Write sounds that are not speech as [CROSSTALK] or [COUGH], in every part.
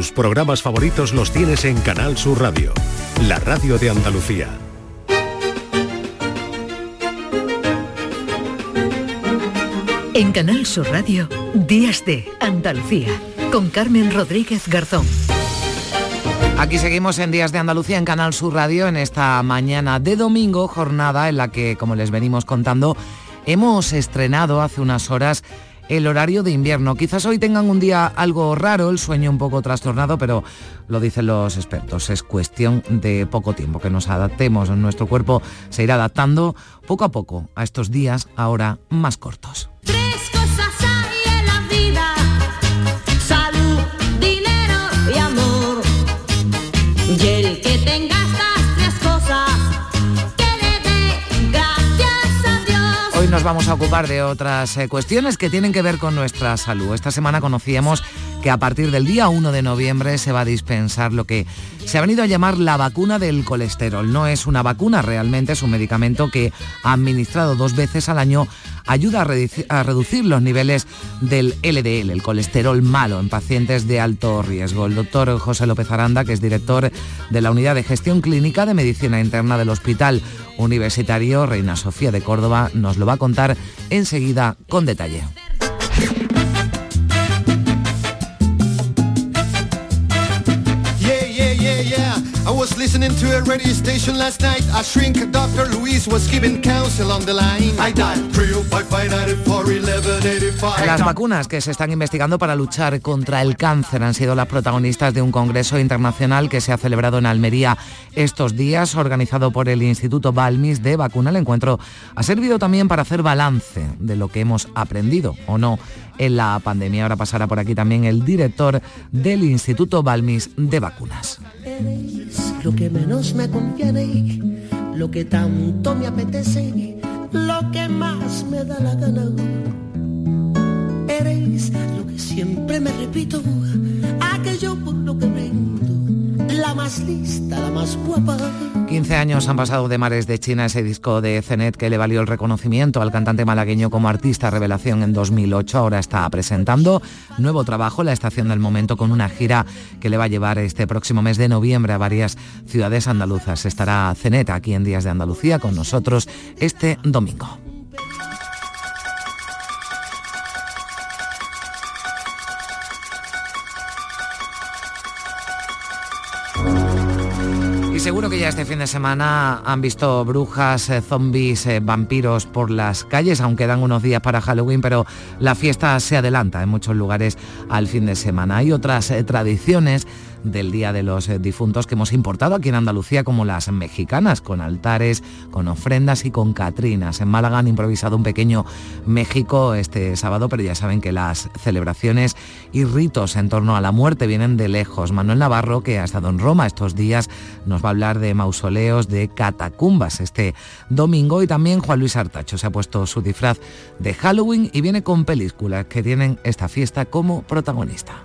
Tus programas favoritos los tienes en Canal Sur Radio, la radio de Andalucía. En Canal Sur Radio, Días de Andalucía, con Carmen Rodríguez Garzón. Aquí seguimos en Días de Andalucía en Canal Sur Radio en esta mañana de domingo, jornada en la que, como les venimos contando, hemos estrenado hace unas horas el horario de invierno. Quizás hoy tengan un día algo raro, el sueño un poco trastornado, pero lo dicen los expertos, es cuestión de poco tiempo, que nos adaptemos, nuestro cuerpo se irá adaptando poco a poco a estos días ahora más cortos. Nos vamos a ocupar de otras eh, cuestiones que tienen que ver con nuestra salud. Esta semana conocíamos que a partir del día 1 de noviembre se va a dispensar lo que se ha venido a llamar la vacuna del colesterol. No es una vacuna, realmente es un medicamento que administrado dos veces al año ayuda a, reducir los niveles del LDL, el colesterol malo, en pacientes de alto riesgo. El doctor José López Aranda, que es director de la Unidad de Gestión Clínica de Medicina Interna del Hospital Universitario Reina Sofía de Córdoba, nos lo va a contar enseguida con detalle. Listening to a radio station last night. A shrink, Dr. Louise was giving counsel on the line. I dialed 305 Las vacunas que se están investigando para luchar contra el cáncer han sido las protagonistas de un congreso internacional que se ha celebrado en Almería estos días, organizado por el Instituto Balmis de Vacuna. El encuentro ha servido también para hacer balance de lo que hemos aprendido o no en la pandemia. Ahora pasará por aquí también el director del Instituto Balmis de Vacunas. lo que menos me conviene, lo que tanto me apetece, lo que más me da la gana. Eres lo que siempre me repito, aquello por lo que vendo, la más lista, la más guapa 15 años han pasado de Mares de China, ese disco de Zenet que le valió el reconocimiento al cantante malagueño como artista revelación en 2008. Ahora está presentando nuevo trabajo, La Estación del Momento, con una gira que le va a llevar este próximo mes de noviembre a varias ciudades andaluzas. Estará Zenet aquí en Días de Andalucía con nosotros este domingo. Seguro que ya este fin de semana han visto brujas, eh, zombies, eh, vampiros por las calles, aunque dan unos días para Halloween, pero la fiesta se adelanta en muchos lugares al fin de semana. Hay otras eh, tradiciones del Día de los Difuntos que hemos importado aquí en Andalucía, como las mexicanas, con altares, con ofrendas y con catrinas. En Málaga han improvisado un pequeño México este sábado, pero ya saben que las celebraciones y ritos en torno a la muerte vienen de lejos. Manuel Navarro, que ha estado en Roma estos días, nos va a hablar de mausoleos, de catacumbas este domingo y también Juan Luis Artacho se ha puesto su disfraz de Halloween y viene con películas que tienen esta fiesta como protagonista.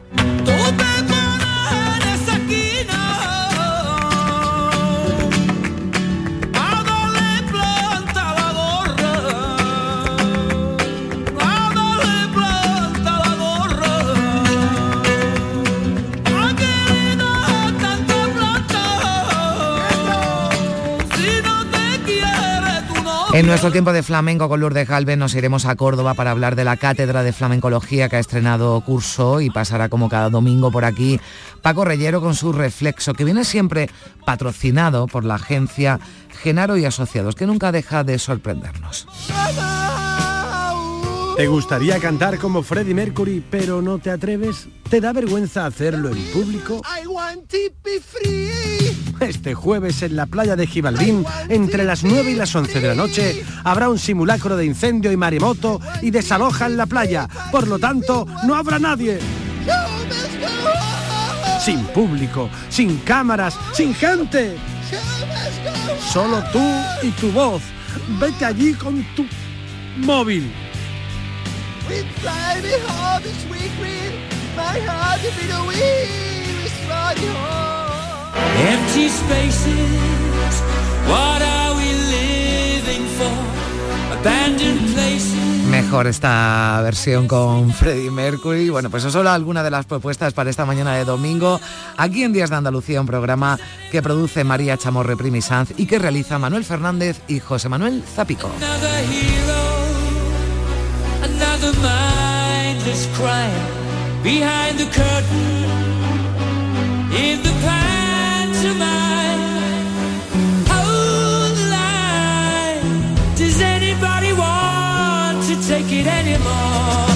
En nuestro tiempo de flamenco con Lourdes Galvez nos iremos a Córdoba para hablar de la Cátedra de Flamencología que ha estrenado curso y pasará como cada domingo por aquí Paco Reyero con su reflexo, que viene siempre patrocinado por la agencia Genaro y Asociados, que nunca deja de sorprendernos. ¿Te gustaría cantar como Freddie Mercury, pero no te atreves? ¿Te da vergüenza hacerlo en público? Este jueves en la playa de Gibaldín, entre las 9 y las 11 de la noche, habrá un simulacro de incendio y maremoto y desalojan la playa. Por lo tanto, no habrá nadie. Sin público, sin cámaras, sin gente. Solo tú y tu voz. Vete allí con tu móvil Empty spaces, what are we living for? Abandoned places. mejor esta versión con Freddie Mercury. Bueno, pues eso son algunas de las propuestas para esta mañana de domingo. Aquí en Días de Andalucía, un programa que produce María Chamorre Primi Sanz y que realiza Manuel Fernández y José Manuel Zapico. another mindless crime behind the curtain in the pantomime. Hold the line. Does anybody want to take it anymore?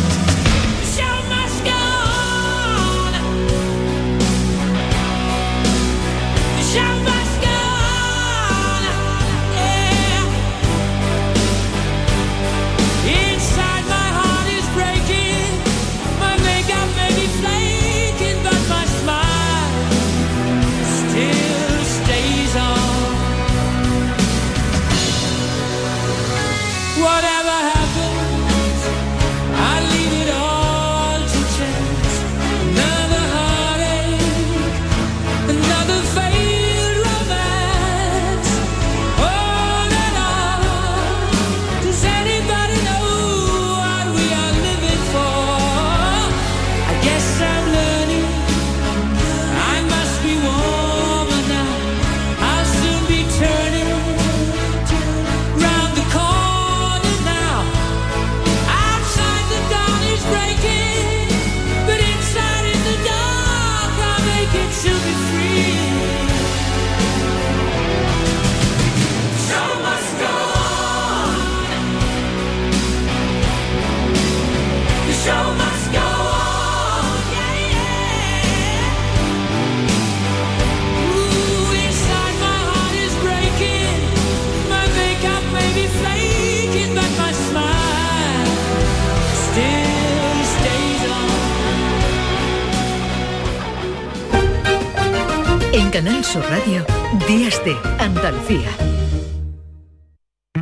Andalucía.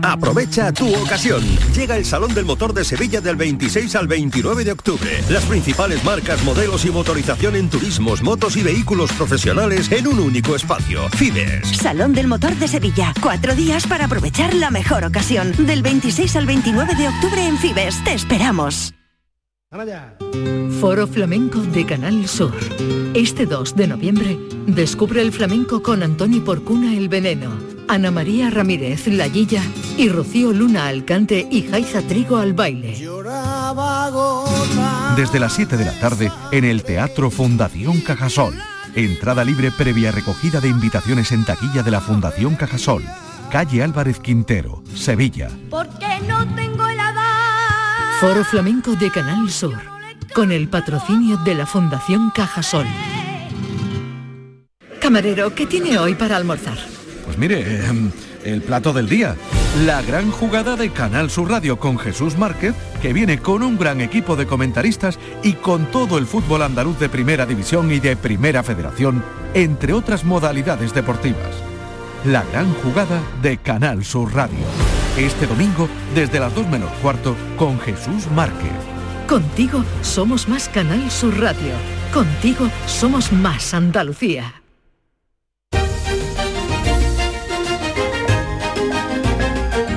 Aprovecha tu ocasión. Llega el Salón del Motor de Sevilla del 26 al 29 de octubre. Las principales marcas, modelos y motorización en turismos, motos y vehículos profesionales en un único espacio. Fibes. Salón del Motor de Sevilla. Cuatro días para aprovechar la mejor ocasión. Del 26 al 29 de octubre en Fibes. Te esperamos. Foro Flamenco de Canal Sur. Este 2 de noviembre, descubre el flamenco con Antoni Porcuna El Veneno, Ana María Ramírez La Guilla y Rocío Luna Alcante y Jaiza Trigo al baile. Desde las 7 de la tarde en el Teatro Fundación Cajasol. Entrada libre previa recogida de invitaciones en taquilla de la Fundación Cajasol. Calle Álvarez Quintero, Sevilla. Porque no tengo el Foro Flamenco de Canal Sur, con el patrocinio de la Fundación Cajasol. Camarero, ¿qué tiene hoy para almorzar? Pues mire, em, el plato del día. La gran jugada de Canal Sur Radio con Jesús Márquez, que viene con un gran equipo de comentaristas y con todo el fútbol andaluz de Primera División y de Primera Federación, entre otras modalidades deportivas. La gran jugada de Canal Sur Radio este domingo, desde las 2 menos cuarto, con Jesús Márquez. Contigo somos más Canal Sur Radio. Contigo somos más Andalucía.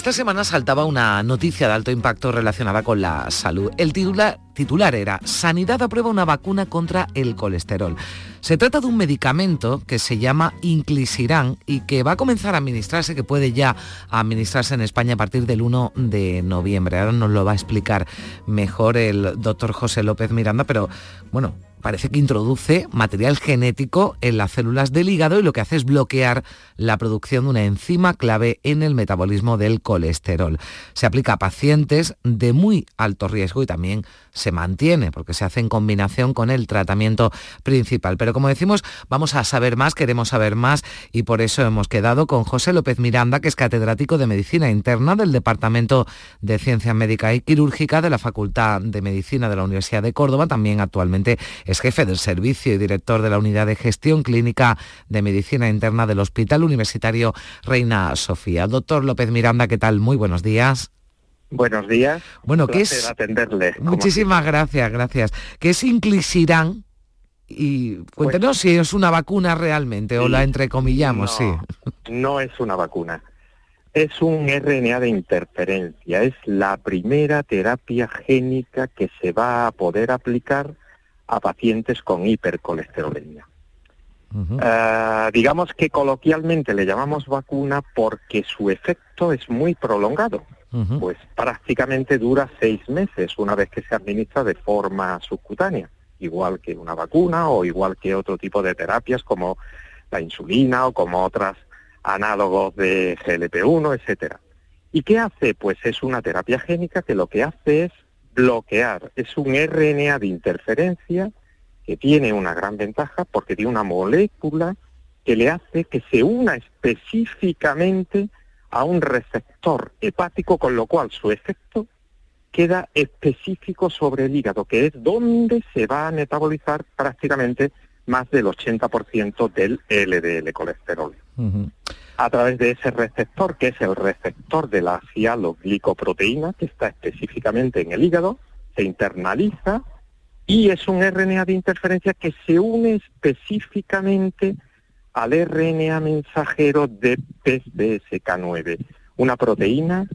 Esta semana saltaba una noticia de alto impacto relacionada con la salud. El titular, era Sanidad aprueba una vacuna contra el colesterol. Se trata de un medicamento que se llama Inclisiran y que va a comenzar a administrarse, que puede ya administrarse en España a partir del 1 de noviembre. Ahora nos lo va a explicar mejor el doctor José López Miranda, pero bueno, parece que introduce material genético en las células del hígado y lo que hace es bloquear la producción de una enzima clave en el metabolismo del colesterol. Se aplica a pacientes de muy alto riesgo y también se mantiene porque se hace en combinación con el tratamiento principal. Pero como decimos, vamos a saber más, queremos saber más y por eso hemos quedado con José López Miranda, que es catedrático de Medicina Interna del Departamento de Ciencia Médica y Quirúrgica de la Facultad de Medicina de la Universidad de Córdoba, también actualmente es jefe del servicio y director de la unidad de gestión clínica de medicina interna del Hospital Universitario Reina Sofía. Doctor López Miranda, ¿qué tal? Muy buenos días. Buenos días. Bueno, ¿qué es? atenderle. Muchísimas gracias, gracias. ¿Qué es Inclisiran? Y cuéntenos si es una vacuna realmente o la entrecomillamos, sí. No es una vacuna. Es un RNA de interferencia. Es la primera terapia génica que se va a poder aplicar a pacientes con hipercolesterolemia. Ah, digamos que coloquialmente le llamamos vacuna porque su efecto es muy prolongado, pues prácticamente dura seis meses una vez que se administra de forma subcutánea, igual que una vacuna o igual que otro tipo de terapias como la insulina o como otras análogos de GLP-1, etcétera. ¿Y qué hace? Pues es una terapia génica que lo que hace es bloquear, es un RNA de interferencia que tiene una gran ventaja porque tiene una molécula que le hace que se una específicamente a un receptor hepático, con lo cual su efecto queda específico sobre el hígado, que es donde se va a metabolizar prácticamente más del 80% del LDL colesterol. A través de ese receptor, que es el receptor de la cialoglicoproteína, que está específicamente en el hígado, se internaliza y es un RNA de interferencia que se une específicamente al RNA mensajero de PCSK9, una proteína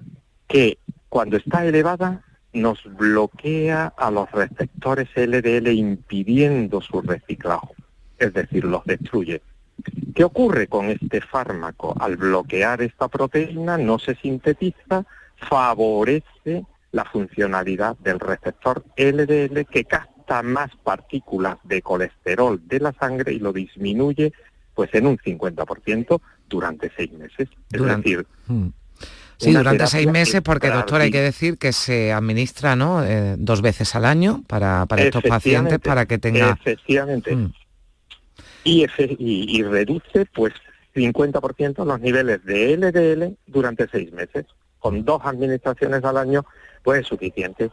que cuando está elevada nos bloquea a los receptores LDL impidiendo su reciclaje, es decir, los destruye. ¿Qué ocurre con este fármaco? Al bloquear esta proteína no se sintetiza, favorece la funcionalidad del receptor LDL que capta más partículas de colesterol de la sangre y lo disminuye pues en un 50% durante seis meses. Es decir, hmm. Sí, durante seis meses, porque doctor hay que decir que se administra ¿no? Eh, dos veces al año para, para estos pacientes para que tenga... Efectivamente. Hmm. Y, y, reduce pues 50% los niveles de LDL durante seis meses. Con dos administraciones al año, pues es suficiente.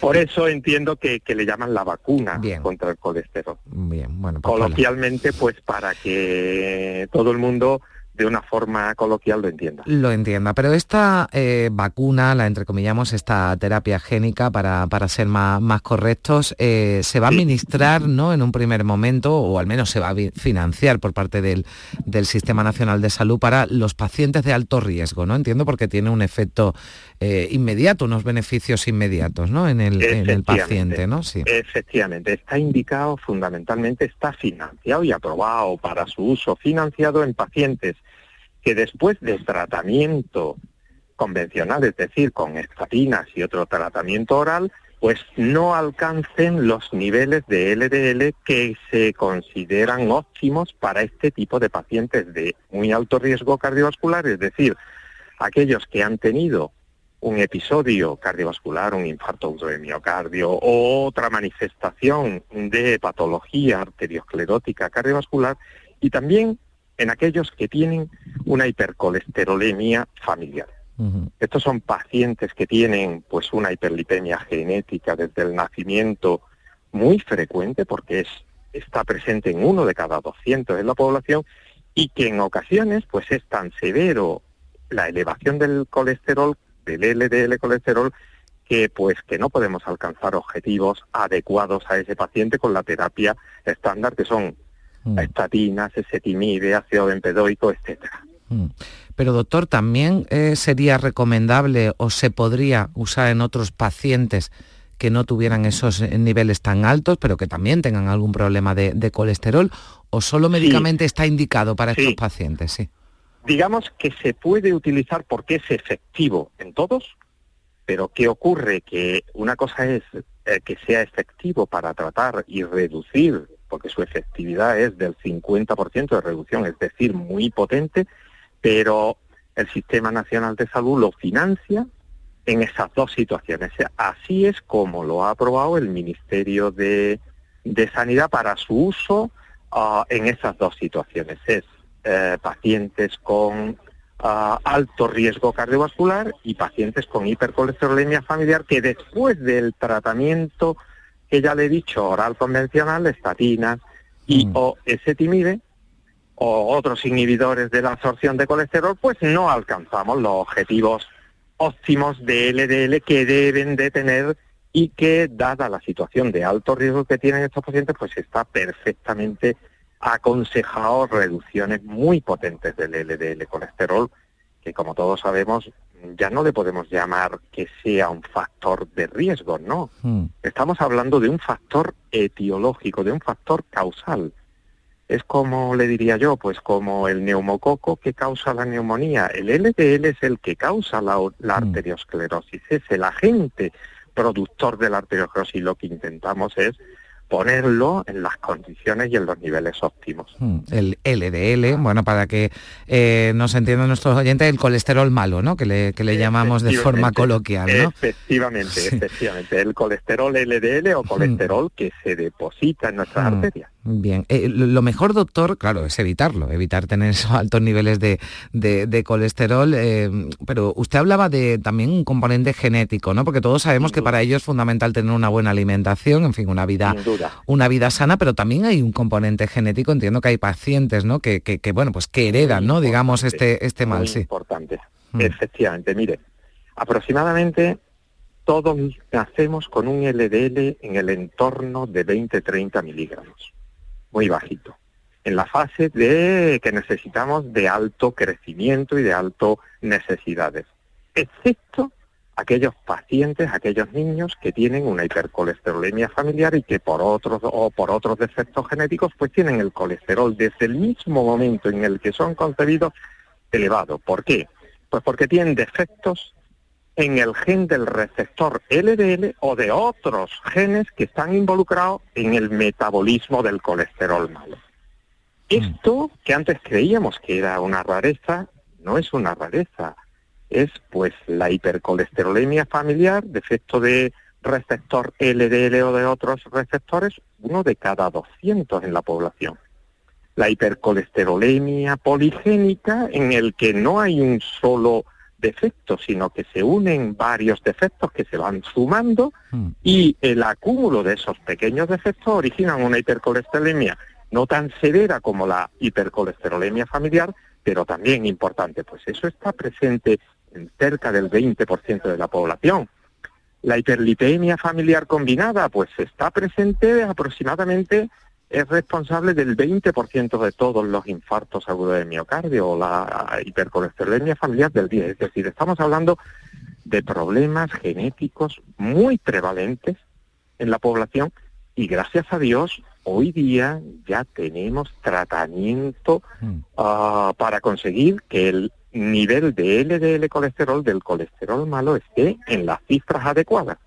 Por eso entiendo que, le llaman la vacuna contra el colesterol. Bien, bueno. Pues Coloquialmente, pues para que todo el mundo de una forma coloquial lo entienda. Lo entienda, pero esta eh, vacuna, la entrecomillamos, esta terapia génica, para, para ser más, más correctos, eh, se va a administrar ¿no? en un primer momento, o al menos se va a financiar por parte del, del Sistema Nacional de Salud para los pacientes de alto riesgo, ¿no? Entiendo porque tiene un efecto eh, inmediato, unos beneficios inmediatos ¿no? en, el, en el paciente, ¿no? Sí. Efectivamente, está indicado fundamentalmente, está financiado y aprobado para su uso, financiado en pacientes que después del tratamiento convencional, es decir, con estatinas y otro tratamiento oral, pues no alcancen los niveles de LDL que se consideran óptimos para este tipo de pacientes de muy alto riesgo cardiovascular, es decir, aquellos que han tenido un episodio cardiovascular, un infarto de miocardio o otra manifestación de patología arteriosclerótica cardiovascular y también en aquellos que tienen una hipercolesterolemia familiar. Estos son pacientes que tienen pues una hiperlipemia genética desde el nacimiento muy frecuente porque es, está presente en uno de cada 200 de la población y que en ocasiones pues es tan severo la elevación del colesterol, del LDL colesterol, que pues que no podemos alcanzar objetivos adecuados a ese paciente con la terapia estándar que son mm. estatinas, esetimide, ácido benpedoico, etcétera. Mm. Pero doctor, ¿también eh, sería recomendable o se podría usar en otros pacientes que no tuvieran esos eh, niveles tan altos, pero que también tengan algún problema de, colesterol? ¿O solo médicamente está indicado para estos pacientes? Sí. Digamos que se puede utilizar porque es efectivo en todos, pero ¿qué ocurre? Que una cosa es eh, que sea efectivo para tratar y reducir, porque su efectividad es del 50% de reducción, es decir, muy potente, pero el Sistema Nacional de Salud lo financia en esas dos situaciones. Así es como lo ha aprobado el Ministerio de, Sanidad para su uso ah, en esas dos situaciones. Es eh, pacientes con ah, alto riesgo cardiovascular y pacientes con hipercolesterolemia familiar que después del tratamiento que ya le he dicho, oral convencional, estatinas y o esetimide o otros inhibidores de la absorción de colesterol, pues no alcanzamos los objetivos óptimos de LDL que deben de tener y que, dada la situación de alto riesgo que tienen estos pacientes, pues está perfectamente aconsejado reducciones muy potentes del LDL colesterol, que como todos sabemos ya no le podemos llamar que sea un factor de riesgo, no. Hmm. Estamos hablando de un factor etiológico, de un factor causal. Es como le diría yo, pues como el neumococo que causa la neumonía. El LDL es el que causa la, la arteriosclerosis, es el agente productor de la arteriosclerosis. Lo que intentamos es ponerlo en las condiciones y en los niveles óptimos. Hmm, El LDL, bueno, para que eh, nos entiendan nuestros oyentes, el colesterol malo, ¿no? Que le, que le llamamos de forma coloquial, ¿no? Efectivamente, efectivamente. El colesterol LDL o colesterol que se deposita en nuestras Hmm. arterias. Bien, Eh, lo mejor, doctor, claro, es evitarlo, evitar tener esos [LAUGHS] altos niveles de, de- de colesterol, eh, pero usted hablaba de también un componente genético, ¿no? Porque todos sabemos que para ello es fundamental tener una buena alimentación, en fin, una vida, una vida sana, pero también hay un componente genético, entiendo que hay pacientes, ¿no? Que, que- que, bueno, pues que heredan, ¿no? Digamos, este, este mal, muy sí. importante. Mm. Efectivamente, mire, aproximadamente todos nacemos con un LDL en el entorno de 20-30 miligramos, muy bajito, en la fase de que necesitamos de alto crecimiento y de alto necesidades, excepto aquellos pacientes, aquellos niños que tienen una hipercolesterolemia familiar y que por otros o por otros defectos genéticos pues tienen el colesterol desde el mismo momento en el que son concebidos elevado. ¿Por qué? Pues porque tienen defectos en el gen del receptor LDL o de otros genes que están involucrados en el metabolismo del colesterol malo. Esto que antes creíamos que era una rareza, no es una rareza, es pues la hipercolesterolemia familiar, defecto de receptor LDL o de otros receptores, uno de cada 200 en la población. La hipercolesterolemia poligénica en el que no hay un solo defecto, sino que se unen varios defectos que se van sumando y el acúmulo de esos pequeños defectos originan una hipercolesterolemia no tan severa como la hipercolesterolemia familiar, pero también importante. Pues eso está presente en cerca del 20% de la población. La hiperlipemia familiar combinada, pues está presente aproximadamente es responsable del 20% de todos los infartos agudos de miocardio o la hipercolesterolemia familiar del día. Es decir, estamos hablando de problemas genéticos muy prevalentes en la población y gracias a Dios hoy día ya tenemos tratamiento ah, para conseguir que el nivel de LDL colesterol del colesterol malo esté en las cifras adecuadas,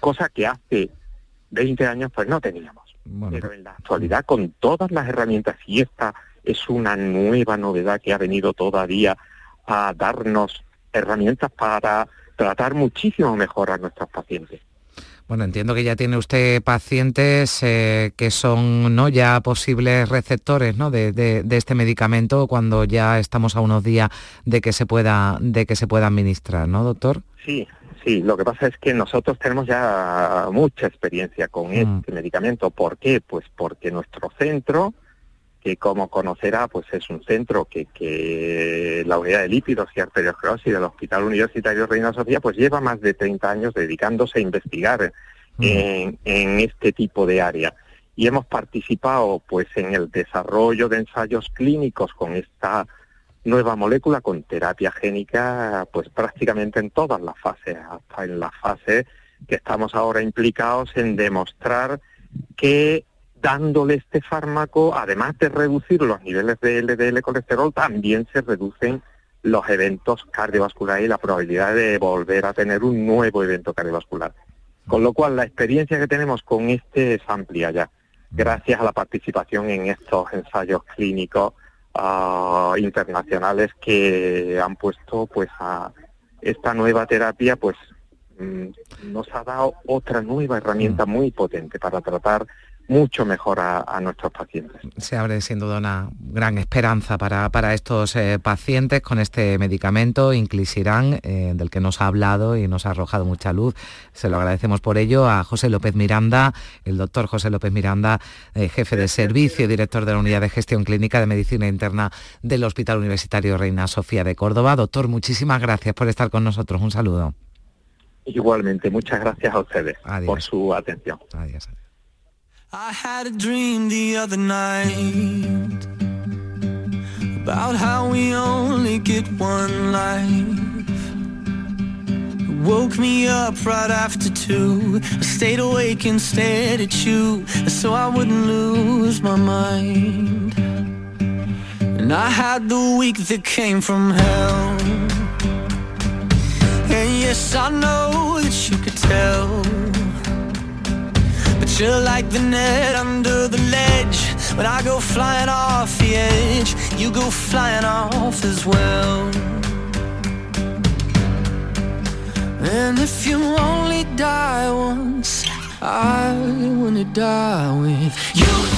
cosa que hace 20 años pues no teníamos. Pero en la actualidad con todas las herramientas y esta es una nueva novedad que ha venido todavía a darnos herramientas para tratar muchísimo mejor a nuestros pacientes. Bueno, entiendo que ya tiene usted pacientes eh, que son no ya posibles receptores ¿no? de, de- de este medicamento cuando ya estamos a unos días de que se pueda de que se pueda administrar, ¿no, doctor? Sí, sí, lo que pasa es que nosotros tenemos ya mucha experiencia con este medicamento. ¿Por qué? Pues porque nuestro centro, que como conocerá, pues es un centro que, que la unidad de lípidos y arteriosclerosis del Hospital Universitario Reina Sofía, pues lleva más de 30 años dedicándose a investigar en, en este tipo de área. Y hemos participado pues en el desarrollo de ensayos clínicos con esta nueva molécula con terapia génica pues prácticamente en todas las fases, hasta en la fase que estamos ahora implicados en demostrar que dándole este fármaco, además de reducir los niveles de LDL colesterol, también se reducen los eventos cardiovasculares y la probabilidad de volver a tener un nuevo evento cardiovascular. Con lo cual, la experiencia que tenemos con este es amplia ya, gracias a la participación en estos ensayos clínicos ah, internacionales que han puesto pues a esta nueva terapia pues mm, nos ha dado otra nueva herramienta muy potente para tratar mucho mejor a, nuestros pacientes. Se abre sin duda una gran esperanza para, para estos eh, pacientes con este medicamento, Inclisiran, eh, del que nos ha hablado y nos ha arrojado mucha luz. Se lo agradecemos por ello a José López Miranda, el doctor José López Miranda, eh, jefe de servicio y director de la Unidad de Gestión Clínica de Medicina Interna del Hospital Universitario Reina Sofía de Córdoba. Doctor, muchísimas gracias por estar con nosotros. Un saludo. Igualmente, muchas gracias a ustedes por su atención. Adiós. I had a dream the other night about how we only get one life. It woke me up right after two. I stayed awake and stared at you so I wouldn't lose my mind. And I had the week that came from hell. And yes, I know that you could tell you're like the net under the ledge. When I go flying off the edge, you go flying off as well. And if you only die once, I wanna die with you.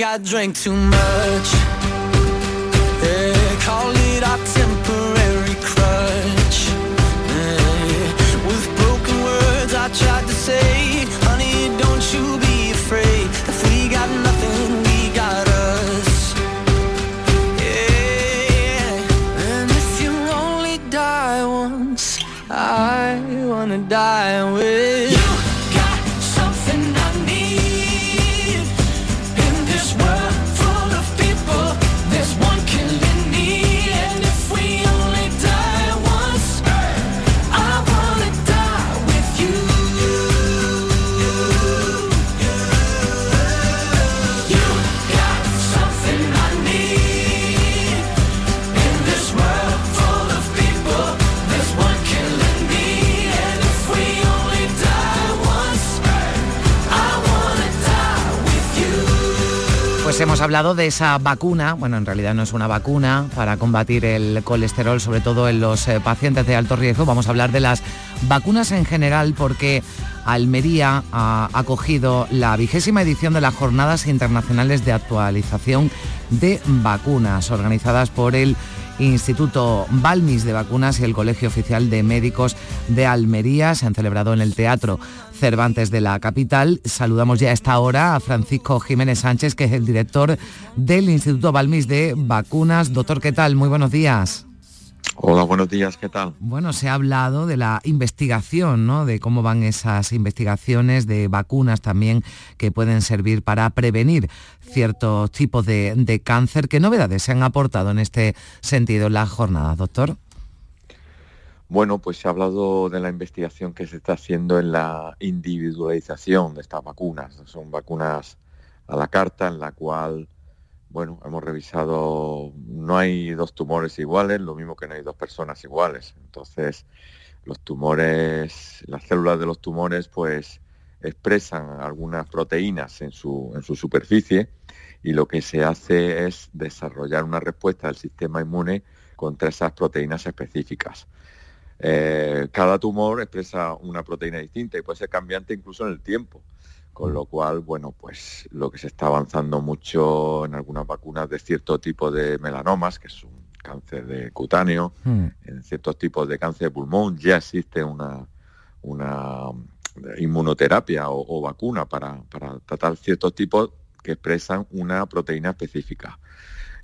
I drank too much. Hemos hablado de esa vacuna, bueno, en realidad no es una vacuna para combatir el colesterol, sobre todo en los eh, pacientes de alto riesgo. Vamos a hablar de las vacunas en general porque Almería ha acogido la vigésima edición de las Jornadas Internacionales de Actualización de Vacunas, organizadas por el Instituto Balmis de Vacunas y el Colegio Oficial de Médicos de Almería. Se han celebrado en el Teatro Cervantes de la capital. Saludamos ya a esta hora a Francisco Jiménez Sánchez, que es el director del Instituto Balmis de Vacunas. Doctor, ¿qué tal? Muy buenos días. Hola, buenos días, ¿qué tal? Bueno, se ha hablado de la investigación, ¿no? De cómo van esas investigaciones de vacunas también que pueden servir para prevenir ciertos tipos de, de cáncer. ¿Qué novedades se han aportado en este sentido en las jornadas, doctor? Bueno, pues se ha hablado de la investigación que se está haciendo en la individualización de estas vacunas. Son vacunas a la carta en la cual bueno, hemos revisado, no hay dos tumores iguales, lo mismo que no hay dos personas iguales. Entonces, los tumores, las células de los tumores, pues expresan algunas proteínas en su, superficie y lo que se hace es desarrollar una respuesta del sistema inmune contra esas proteínas específicas. Eh, cada tumor expresa una proteína distinta y puede ser cambiante incluso en el tiempo. Con lo cual, bueno, pues lo que se está avanzando mucho en algunas vacunas de cierto tipo de melanomas, que es un cáncer de cutáneo, hmm. en ciertos tipos de cáncer de pulmón, ya existe una, una inmunoterapia o, vacuna para, tratar ciertos tipos que expresan una proteína específica.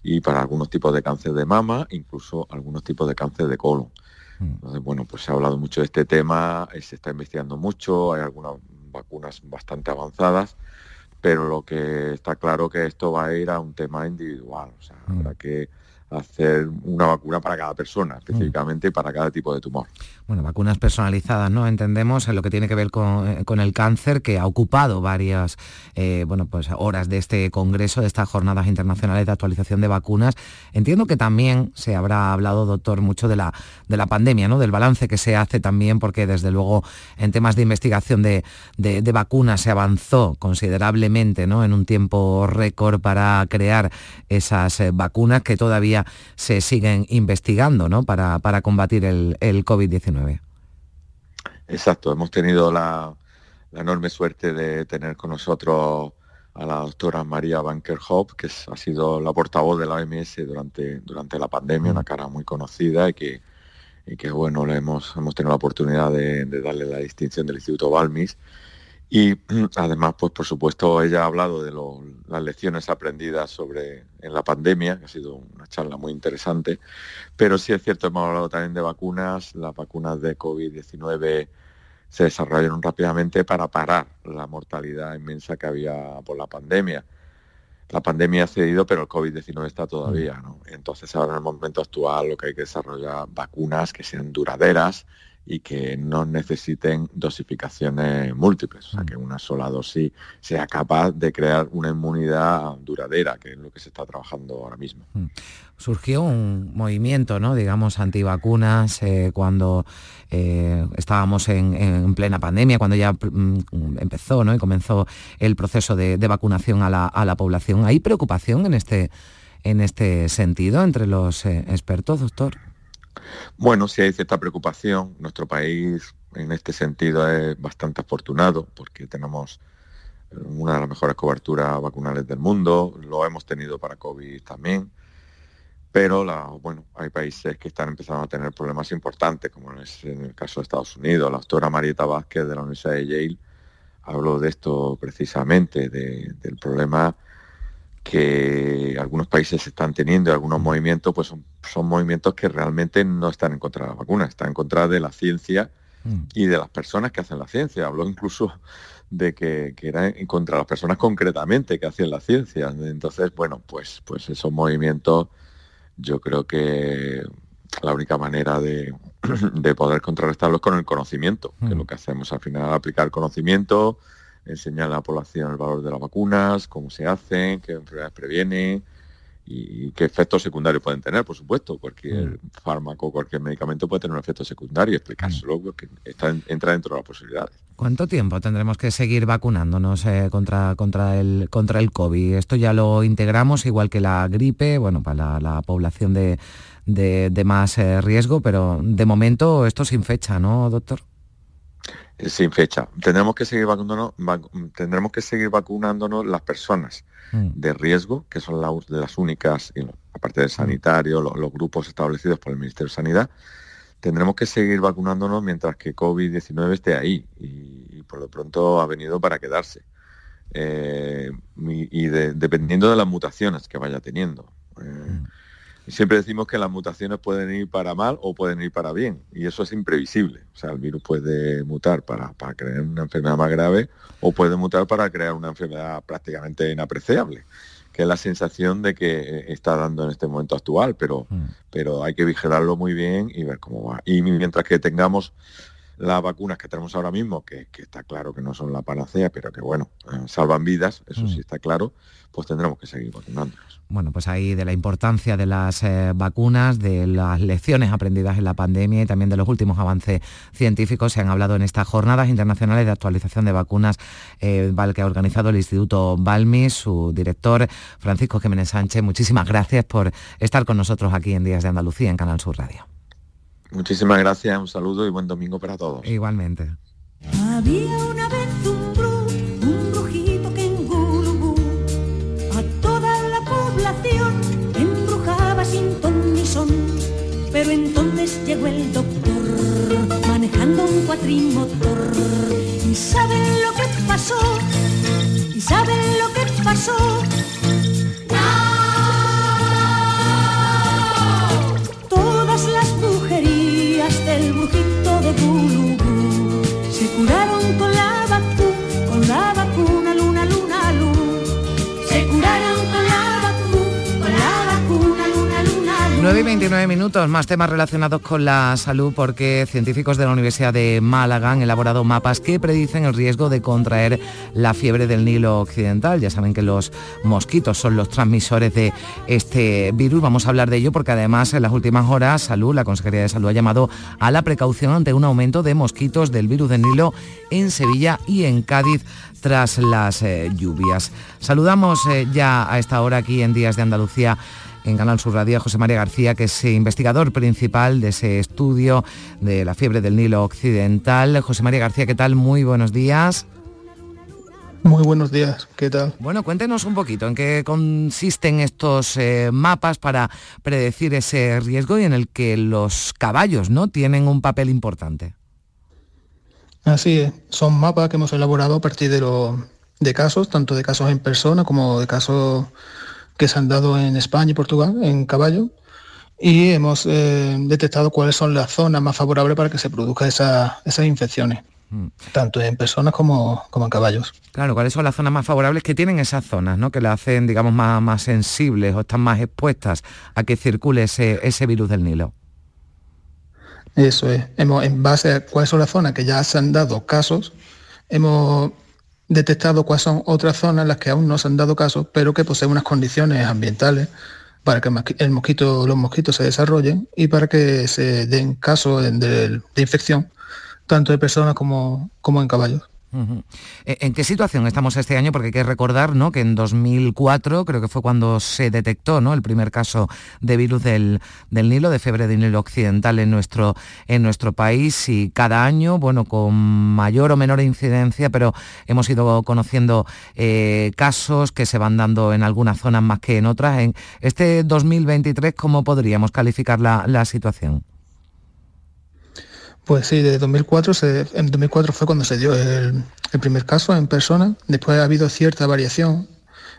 Y para algunos tipos de cáncer de mama, incluso algunos tipos de cáncer de colon. Hmm. Entonces, bueno, pues se ha hablado mucho de este tema, se está investigando mucho, hay algunas vacunas bastante avanzadas, pero lo que está claro que esto va a ir a un tema individual, o sea, mm. habrá que hacer una vacuna para cada persona, específicamente para cada tipo de tumor. Bueno, vacunas personalizadas, ¿no? Entendemos en lo que tiene que ver con, eh, el cáncer, que ha ocupado varias eh, bueno, pues horas de este congreso, de estas jornadas internacionales de actualización de vacunas. Entiendo que también se habrá hablado, doctor, mucho de la, de la pandemia, ¿no? Del balance que se hace también, porque desde luego en temas de investigación de, vacunas se avanzó considerablemente, ¿no? En un tiempo récord para crear esas eh, vacunas que todavía se siguen investigando ¿no? para, para combatir el, el COVID-19. Exacto, hemos tenido la, enorme suerte de tener con nosotros a la doctora María Banker Hope, que ha sido la portavoz de la OMS durante, durante la pandemia, una mm. cara muy conocida y que, y que bueno, le hemos, hemos tenido la oportunidad de, de darle la distinción del Instituto Balmis y además, pues por supuesto, ella ha hablado de las lecciones aprendidas sobre en la pandemia, que ha sido una charla muy interesante, pero sí es cierto, hemos hablado también de vacunas, las vacunas de COVID-19 se desarrollaron rápidamente para parar la mortalidad inmensa que había por la pandemia. La pandemia ha cedido, pero el COVID-19 está todavía, ¿no? Entonces ahora en el momento actual lo que hay que desarrollar vacunas que sean duraderas, y que no necesiten dosificaciones múltiples, o sea, mm. que una sola dosis sea capaz de crear una inmunidad duradera, que es lo que se está trabajando ahora mismo. Mm. Surgió un movimiento, ¿no? digamos, antivacunas eh, cuando eh, estábamos en, plena pandemia, cuando ya mm, empezó ¿no? y comenzó el proceso de, vacunación a la, población. ¿Hay preocupación en este, en este sentido entre los eh, expertos, doctor? Bueno, sí hay cierta preocupación. Nuestro país en este sentido es bastante afortunado porque tenemos eh, una de las mejores coberturas vacunales del mundo, lo hemos tenido para COVID también, pero bueno, hay países que están empezando a tener problemas importantes, como es en el caso de Estados Unidos. La doctora Marieta Vázquez de la Universidad de Yale habló de esto precisamente, del problema que algunos países están teniendo algunos movimientos, pues son, movimientos que realmente no están en contra de la vacuna, están en contra de la ciencia mm. y de las personas que hacen la ciencia. Habló incluso de que, que era en contra de las personas concretamente que hacen la ciencia. Entonces, bueno, pues, pues esos movimientos yo creo que la única manera de, [CLEARS THROAT] poder contrarrestarlos es con el conocimiento, que es lo mm. que hacemos al final, aplicar conocimiento, enseñar a la población el valor de las vacunas, cómo se hacen, qué enfermedades previenen y qué efectos secundarios pueden tener, por supuesto. Cualquier mm. fármaco, cualquier medicamento puede tener un efecto secundario, explicárselo, mm. que está, entra dentro de las posibilidades. ¿Cuánto tiempo tendremos que seguir vacunándonos eh, contra, contra, el, contra el COVID? Esto ya lo integramos igual que la gripe, bueno, para la, población de, de, más eh, riesgo, pero de momento esto sin fecha, ¿no, doctor? Eh, sin fecha. Tendremos que seguir vacunándonos, tendremos que seguir vacunándonos las personas mm. de riesgo, que son las, de las únicas, aparte del mm. sanitario, los, grupos establecidos por el Ministerio de Sanidad, tendremos que seguir vacunándonos mientras que COVID-19 esté ahí y, por lo pronto ha venido para quedarse. Eh, y, dependiendo de las mutaciones que vaya teniendo. Eh, mm siempre decimos que las mutaciones pueden ir para mal o pueden ir para bien, y eso es imprevisible. O sea, el virus puede mutar para, para crear una enfermedad más grave o puede mutar para crear una enfermedad prácticamente inapreciable, que es la sensación de que está dando en este momento actual, pero, mm. pero hay que vigilarlo muy bien y ver cómo va. Y mientras que tengamos las vacunas que tenemos ahora mismo, que, está claro que no son la panacea, pero que bueno, eh, salvan vidas, eso sí mm. está claro, pues tendremos que seguir vacunándonos. Bueno, pues ahí de la importancia de las eh, vacunas, de las lecciones aprendidas en la pandemia y también de los últimos avances científicos se han hablado en estas jornadas internacionales de actualización de vacunas eh, que ha organizado el Instituto Balmi, su director Francisco Jiménez Sánchez. Muchísimas gracias por estar con nosotros aquí en Días de Andalucía en Canal Sur Radio. Muchísimas gracias, un saludo y buen domingo para todos. Igualmente. Había una vez un, un brujito que en Gulubú a toda la población embrujaba sin ton ni son. Pero entonces llegó el doctor manejando un cuatrimotor. ¿Y saben lo que pasó? ¿Y saben lo que pasó? 9 y 29 minutos, más temas relacionados con la salud porque científicos de la Universidad de Málaga han elaborado mapas que predicen el riesgo de contraer la fiebre del Nilo Occidental. Ya saben que los mosquitos son los transmisores de este virus. Vamos a hablar de ello porque además en las últimas horas Salud, la Consejería de Salud ha llamado a la precaución ante un aumento de mosquitos del virus del Nilo en Sevilla y en Cádiz tras las eh, lluvias. Saludamos eh, ya a esta hora aquí en Días de Andalucía en Canal Sur Radio José María García, que es investigador principal de ese estudio de la fiebre del Nilo Occidental. José María García, ¿qué tal? Muy buenos días. Muy buenos días, ¿qué tal? Bueno, cuéntenos un poquito en qué consisten estos eh, mapas para predecir ese riesgo y en el que los caballos ¿no? tienen un papel importante. Así es, son mapas que hemos elaborado a partir de, de casos, tanto de casos en persona como de casos que se han dado en España y Portugal en caballo y hemos eh, detectado cuáles son las zonas más favorables para que se produzcan esas infecciones, mm. tanto en personas como, como, en caballos. Claro, ¿cuáles son las zonas más favorables que tienen esas zonas, ¿no? que le hacen, digamos, más, más sensibles o están más expuestas a que circule ese, ese virus del Nilo? Eso es. Hemos, en base a cuáles son las zonas que ya se han dado casos, hemos detectado cuáles son otras zonas en las que aún no se han dado casos, pero que poseen unas condiciones ambientales para que el mosquito, los mosquitos se desarrollen y para que se den casos de, de infección, tanto de personas como, como en caballos. E, ¿En qué situación estamos este año? Porque hay que recordar ¿no? que en 2004 creo que fue cuando se detectó ¿no? el primer caso de virus del, Nilo, de fiebre del Nilo occidental en nuestro, en nuestro país y cada año, bueno, con mayor o menor incidencia, pero hemos ido conociendo eh, casos que se van dando en algunas zonas más que en otras. En este 2023, ¿cómo podríamos calificar la situación? Pues sí, de 2004, en 2004 fue cuando se dio el, primer caso en persona. Después ha habido cierta variación.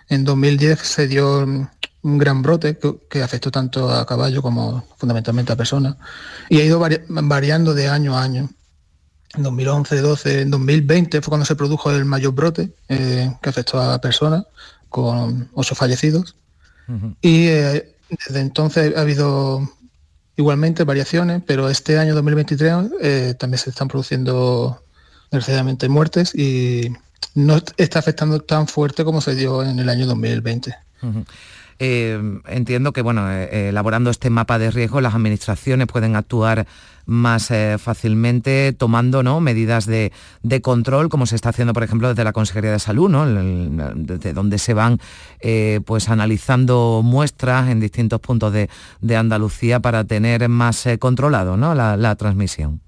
En 2010 se dio un gran brote que, afectó tanto a caballo como fundamentalmente a personas. Y ha ido variando de año a año. En 2011, 12, en 2020 fue cuando se produjo el mayor brote eh, que afectó a personas, con ocho fallecidos. Y eh, desde entonces ha habido Igualmente variaciones, pero este año 2023 eh, también se están produciendo desgraciadamente muertes y no está afectando tan fuerte como se dio en el año 2020. Eh, entiendo que bueno, eh, elaborando este mapa de riesgo, las administraciones pueden actuar más eh, fácilmente tomando ¿no? medidas de, control, como se está haciendo, por ejemplo, desde la Consejería de Salud, ¿no? desde donde se van pues analizando muestras en distintos puntos de, Andalucía para tener más controlado ¿no? la, transmisión.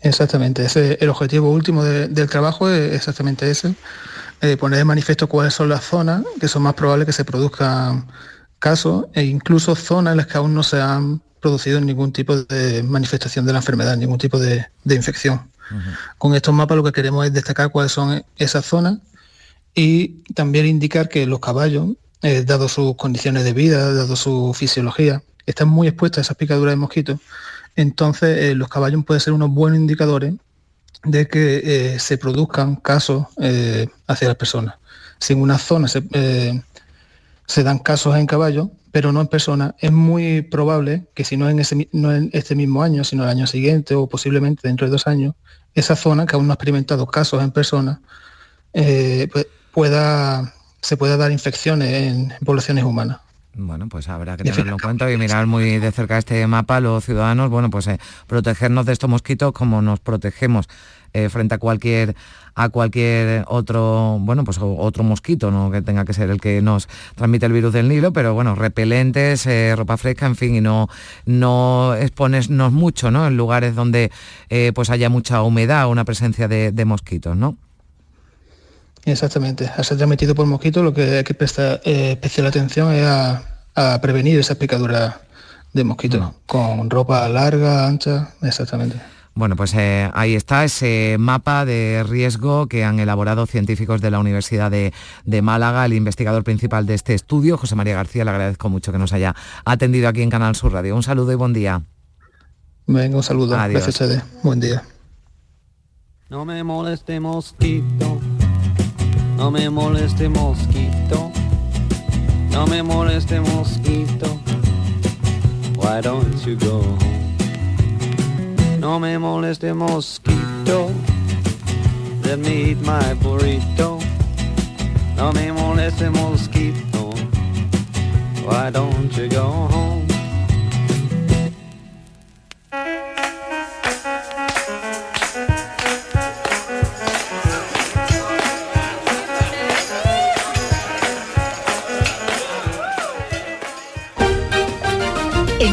Exactamente, ese, el objetivo último del trabajo es exactamente ese, poner de manifiesto cuáles son las zonas que son más probables que se produzcan casos e incluso zonas en las que aún no se han producido ningún tipo de manifestación de la enfermedad, ningún tipo de, infección. Con estos mapas lo que queremos es destacar cuáles son esas zonas y también indicar que los caballos, eh, dado sus condiciones de vida, dado su fisiología, están muy expuestos a esas picaduras de mosquitos. Entonces eh, los caballos pueden ser unos buenos indicadores de que eh, se produzcan casos hacia las personas. Si en una zona se, se dan casos en caballos, pero no en persona, es muy probable que si no en, no en este mismo año, sino el año siguiente o posiblemente dentro de dos años, esa zona que aún no ha experimentado casos en persona, eh, pues pueda, se pueda dar infecciones en, poblaciones humanas. Bueno, pues habrá que [LAUGHS] tenerlo en cuenta y mirar muy de cerca este mapa los ciudadanos, bueno, pues eh, protegernos de estos mosquitos como nos protegemos eh, frente a cualquier a cualquier otro, bueno, pues otro mosquito, no que tenga que ser el que nos transmite el virus del Nilo, pero bueno, repelentes, eh, ropa fresca, en fin, y no, no exponernos mucho, ¿no? En lugares donde pues haya mucha humedad o una presencia de, mosquitos, ¿no? Exactamente. Al ser transmitido por mosquitos, lo que hay que prestar especial atención es a, prevenir esa picadura de mosquitos, con ropa larga, ancha, exactamente. Bueno, pues eh, ahí está ese mapa de riesgo que han elaborado científicos de la Universidad de, Málaga. El investigador principal de este estudio, José María García, le agradezco mucho que nos haya atendido aquí en Canal Sur Radio. Un saludo y buen día. Venga, un saludo. Gracias, Buen día. No me moleste mosquito, no me moleste mosquito, no me moleste mosquito Why don't you go home? No me moleste mosquito. Let me eat my burrito. No me moleste mosquito. Why don't you go home?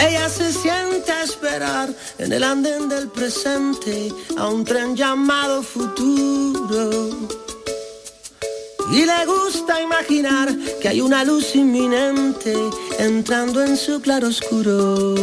Ella se siente a esperar en el andén del presente a un tren llamado futuro. Y le gusta imaginar que hay una luz inminente entrando en su claro oscuro.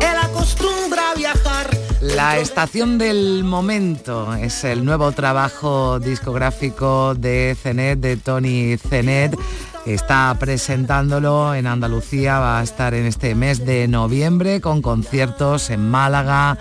Él acostumbra viajar La estación del momento es el nuevo trabajo discográfico de Cenet, de Tony Cenet. Está presentándolo en Andalucía, va a estar en este mes de noviembre con conciertos en Málaga,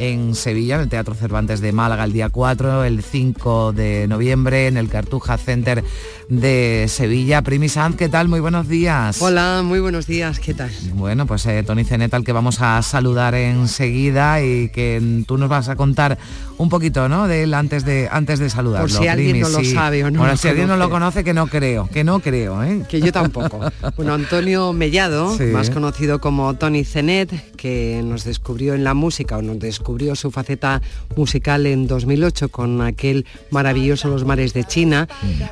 en Sevilla, en el Teatro Cervantes de Málaga el día 4, el 5 de noviembre en el Cartuja Center de Sevilla. Primi Sanz, ¿qué tal? Muy buenos días. Hola, muy buenos días, ¿qué tal? Bueno, pues eh, Tony Cenet al que vamos a saludar enseguida y que tú nos vas a contar un poquito, ¿no? De él antes de antes de saludarlo. Por si alguien Primi, no lo sí. sabe o no Bueno, si alguien no lo conoce. que no creo, que no creo, ¿eh? Que yo tampoco. Bueno, Antonio Mellado, Sí. más conocido como Tony Zenet, que nos descubrió en la música o nos descubrió su faceta musical en 2008 con aquel maravilloso Los mares de China.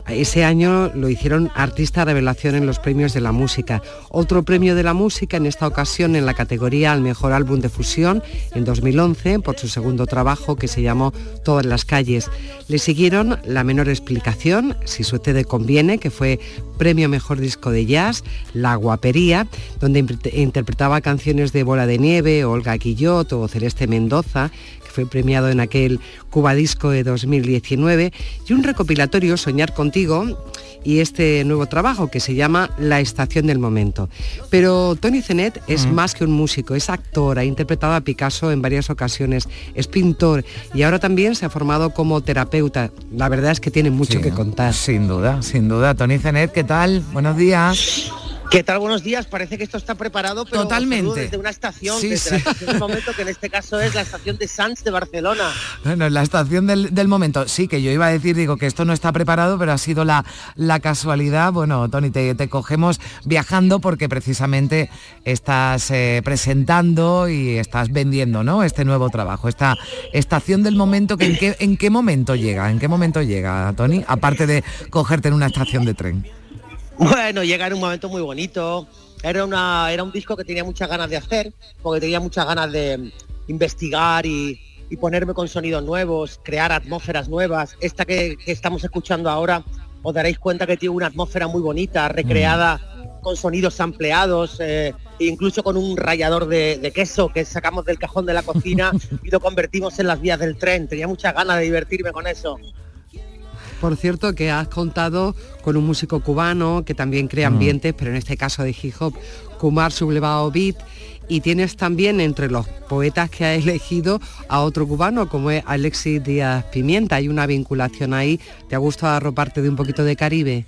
Ese año lo hicieron artista revelación en los premios de la música. Otro premio de la música en esta ocasión en la categoría al mejor álbum de fusión en 2011 por su segundo trabajo que se llamó Todas las calles. Le siguieron La menor explicación, Si sucede conviene, que fue premio mejor disco de jazz, La guapería, donde interpretaba canciones de Bola de Nieve, Olga Guillot o Celeste Mendoza, que fue premiado en aquel Cuba Disco de 2019, y un recopilatorio Soñar contigo y este nuevo trabajo que se llama La estación del momento. Pero Tony Zenet es Mm. más que un músico, es actor, ha interpretado a Picasso en varias ocasiones, es pintor y ahora también se ha formado como terapeuta. La verdad es que tiene mucho Sí, que contar. Sin duda, sin duda. Tony Zenet, ¿qué tal? Buenos días. ¿Qué tal? Buenos días. Parece que esto está preparado, pero Totalmente. desde una estación, Sí, desde sí. la estación del momento, que en este caso es la estación de Sants de Barcelona. Bueno, en la estación del, del momento. Sí, que yo iba a decir, digo, que esto no está preparado, pero ha sido la, la casualidad. Bueno, Tony, te, te cogemos viajando porque precisamente estás eh, presentando y estás vendiendo, ¿no? Este nuevo trabajo, esta estación del momento, que en qué, en qué momento llega, en qué momento llega, Tony, aparte de cogerte en una estación de tren. Bueno, llega en un momento muy bonito. Era, una, era un disco que tenía muchas ganas de hacer, porque tenía muchas ganas de investigar y, y ponerme con sonidos nuevos, crear atmósferas nuevas. Esta que, que estamos escuchando ahora, os daréis cuenta que tiene una atmósfera muy bonita, recreada con sonidos ampliados, eh, incluso con un rallador de, de queso que sacamos del cajón de la cocina [LAUGHS] y lo convertimos en las vías del tren. Tenía muchas ganas de divertirme con eso. Por cierto, que has contado con un músico cubano que también crea Mm. ambientes, pero en este caso de hip hop, Kumar Sublevado Beat, y tienes también entre los poetas que has elegido a otro cubano como es Alexis Díaz Pimienta. Hay una vinculación ahí. ¿Te ha gustado arroparte de un poquito de Caribe?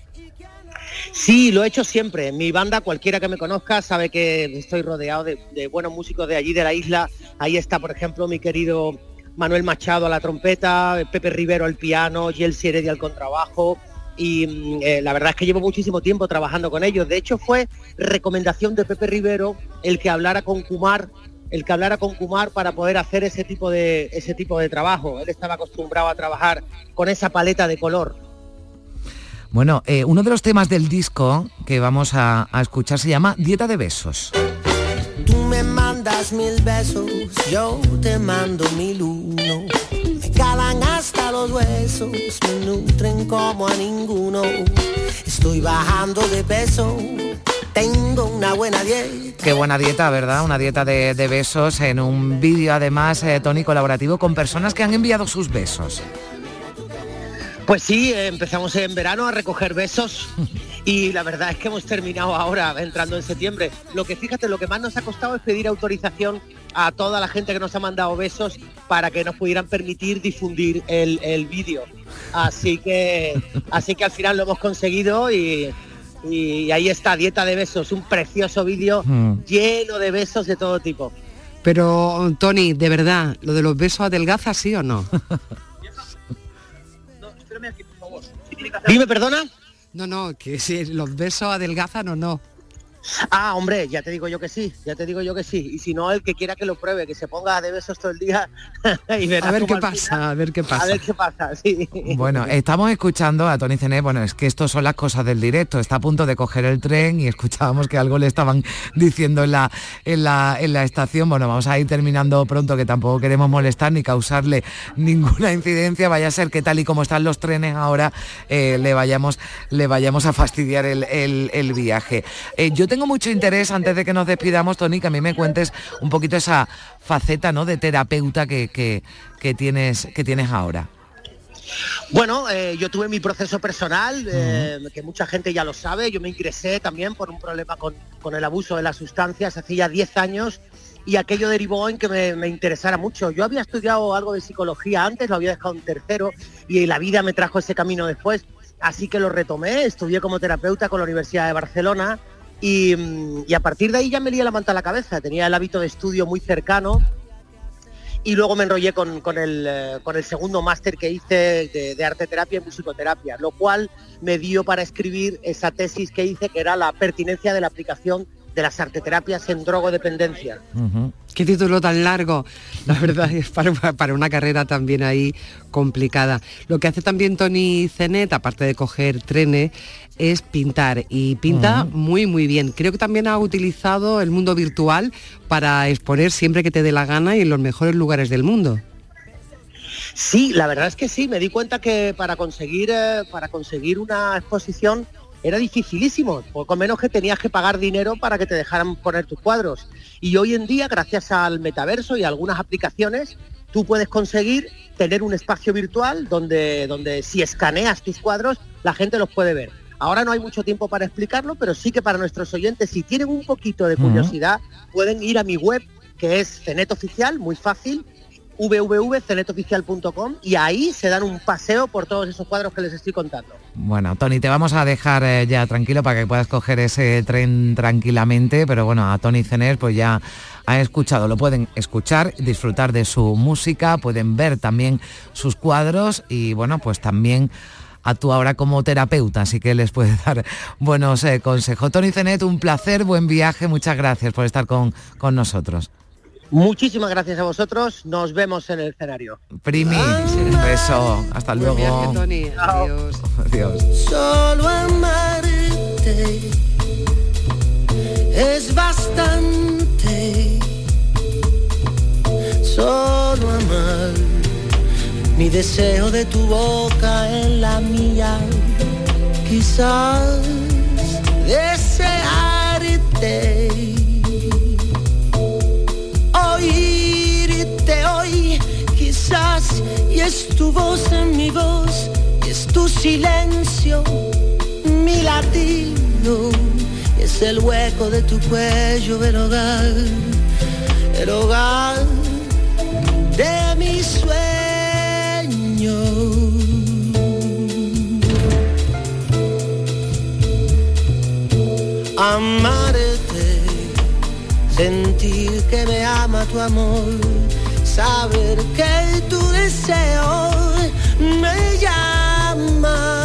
Sí, lo he hecho siempre. Mi banda, cualquiera que me conozca sabe que estoy rodeado de, de buenos músicos de allí, de la isla. Ahí está, por ejemplo, mi querido Manuel Machado a la trompeta, Pepe Rivero al piano, Yelsi Heredia al contrabajo. Y mm, eh, la verdad es que llevo muchísimo tiempo trabajando con ellos. De hecho, fue recomendación de Pepe Rivero el que hablara con Kumar el que hablara con Kumar para poder hacer ese tipo de ese tipo de trabajo. Él estaba acostumbrado a trabajar con esa paleta de color. Bueno, eh, uno de los temas del disco que vamos a, a escuchar se llama Dieta de Besos. Tú me mandas mil besos, yo te mando mil uno. Me calan hasta los huesos, me nutren como a ninguno. Estoy bajando de peso, tengo una buena dieta. Qué buena dieta, ¿verdad? Una dieta de, de besos en un vídeo además, eh, Tony, colaborativo con personas que han enviado sus besos. Pues sí, eh, empezamos en verano a recoger besos [LAUGHS] y la verdad es que hemos terminado ahora entrando en septiembre. Lo que fíjate, lo que más nos ha costado es pedir autorización a toda la gente que nos ha mandado besos para que nos pudieran permitir difundir el, el vídeo. Así que, así que al final lo hemos conseguido y, y ahí está, Dieta de Besos, un precioso vídeo Mm. lleno de besos de todo tipo. Pero, Tony, de verdad, ¿lo de los besos adelgaza sí o no? [LAUGHS] Dime, perdona. No, no, que si los besos adelgazan o no. Ah, hombre, ya te digo yo que sí, ya te digo yo que sí. Y si no, el que quiera que lo pruebe, que se ponga de besos todo el día [LAUGHS] y verá A ver qué pasa, final- a ver qué pasa. A ver qué pasa, [LAUGHS] sí. Bueno, estamos escuchando a Tony Cené, bueno, es que esto son las cosas del directo, está a punto de coger el tren y escuchábamos que algo le estaban [LAUGHS] diciendo en la, en la, en la estación, bueno, vamos a ir terminando pronto, que tampoco queremos molestar ni causarle ninguna incidencia, vaya a ser que tal y como están los trenes ahora, eh, le, vayamos, le vayamos a fastidiar el, el- el viaje. Eh, yo tengo mucho interés, antes de que nos despidamos, Tony, que a mí me cuentes un poquito esa faceta ¿no? de terapeuta que, que, que tienes, que tienes ahora. Bueno, eh, yo tuve mi proceso personal, eh, que mucha gente ya lo sabe. Yo me ingresé también por un problema con, con el abuso de las sustancias hace ya 10 años y aquello derivó en que me, me interesara mucho. Yo había estudiado algo de psicología antes, lo había dejado en tercero y la vida me trajo ese camino después. Así que lo retomé, estudié como terapeuta con la Universidad de Barcelona y, mm, y a partir de ahí ya me lié la manta a la cabeza. Tenía el hábito de estudio muy cercano y luego me enrollé con, con el, eh, con el segundo máster que hice de, de arte terapia y musicoterapia, lo cual me dio para escribir esa tesis que hice que era la pertinencia de la aplicación de las arteterapias en drogodependencia. Qué título tan largo. La verdad [LAUGHS] es para, para una carrera también ahí complicada. Lo que hace también Tony Zenet, aparte de coger trenes, es pintar. Y pinta muy, muy bien. Creo que también ha utilizado el mundo virtual para exponer siempre que te dé la gana y en los mejores lugares del mundo. Sí, la verdad es que sí, me di cuenta que para conseguir, eh, para conseguir una exposición era dificilísimo, poco menos que tenías que pagar dinero para que te dejaran poner tus cuadros. Y hoy en día, gracias al metaverso y a algunas aplicaciones, tú puedes conseguir tener un espacio virtual donde, donde si escaneas tus cuadros, la gente los puede ver. Ahora no hay mucho tiempo para explicarlo, pero sí que para nuestros oyentes, si tienen un poquito de curiosidad, pueden ir a mi web, que es Cenet Oficial, muy fácil, www.cenetoficial.com y ahí se dan un paseo por todos esos cuadros que les estoy contando. Bueno, Tony, te vamos a dejar eh, ya tranquilo para que puedas coger ese tren tranquilamente, pero bueno, a Tony Cener pues ya han escuchado, lo pueden escuchar, disfrutar de su música, pueden ver también sus cuadros y bueno, pues también actúa ahora como terapeuta, así que les puede [LAUGHS] dar buenos eh, consejos. Tony Cenet, un placer, buen viaje, muchas gracias por estar con, con nosotros. Muchísimas gracias a vosotros, nos vemos en el escenario. Primi, un beso, hasta luego. viaje, Tony. Adiós. Adiós. Solo amarte es bastante. Solo amar mi deseo de tu boca en la mía. Quizás desearte. Y es tu voz en mi voz, y es tu silencio, mi latido, es el hueco de tu cuello el hogar, el hogar de mis sueños. amarte, sentir que me ama tu amor, saber que tu deseo me llama.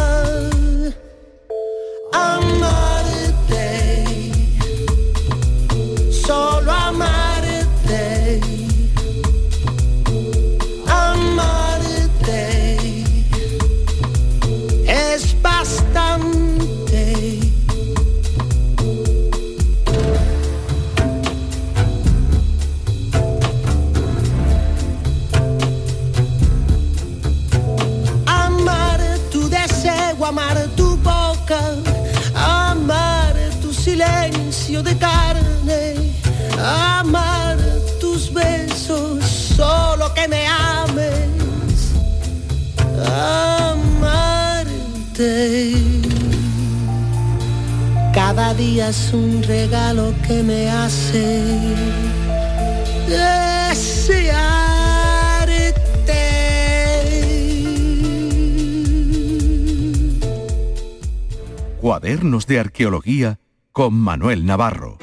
Arqueología con Manuel Navarro.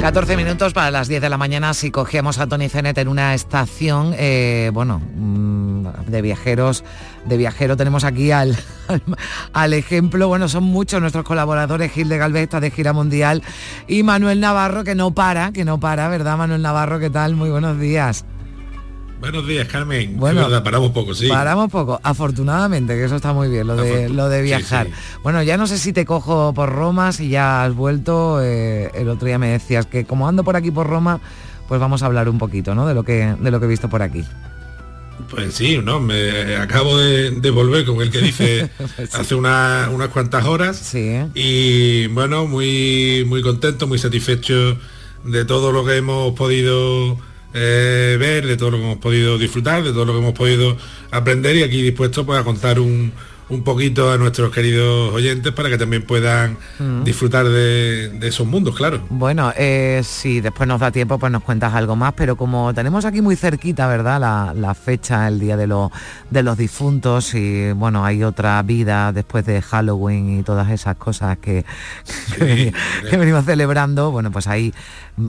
14 minutos para las 10 de la mañana si cogemos a Tony Zenet en una estación, eh, bueno, mm, de viajeros, de viajero tenemos aquí al, [LAUGHS] al, al ejemplo, bueno, son muchos nuestros colaboradores, Gil de Galvez de gira mundial y Manuel Navarro que no para, que no para, ¿verdad Manuel Navarro? ¿Qué tal? Muy buenos días. Buenos días, Carmen. Bueno, verdad, paramos poco, sí. Paramos poco, afortunadamente, que eso está muy bien, lo de, lo de sí, viajar. sí. Bueno, ya no sé si te cojo por Roma, si ya has vuelto, eh, el otro día me decías que como ando por aquí por Roma, pues vamos a hablar un poquito, ¿no? De lo que, de lo que he visto por aquí. Pues sí, no, me acabo de, de volver, como el que dice, [LAUGHS] hace una- unas cuantas horas. Y bueno, muy, muy contento, muy satisfecho de todo lo que hemos podido eh, ver, de todo lo que hemos podido disfrutar, de todo lo que hemos podido aprender y aquí dispuesto pues, a contar un, un poquito a nuestros queridos oyentes para que también puedan Mm. disfrutar de, de esos mundos, claro. Bueno, eh, si después nos da tiempo, pues nos cuentas algo más, pero como tenemos aquí muy cerquita, ¿verdad? La, la fecha, el día de, lo- de los difuntos y bueno, hay otra vida después de Halloween y todas esas cosas que, [LAUGHS] que, que venimos celebrando, bueno, pues ahí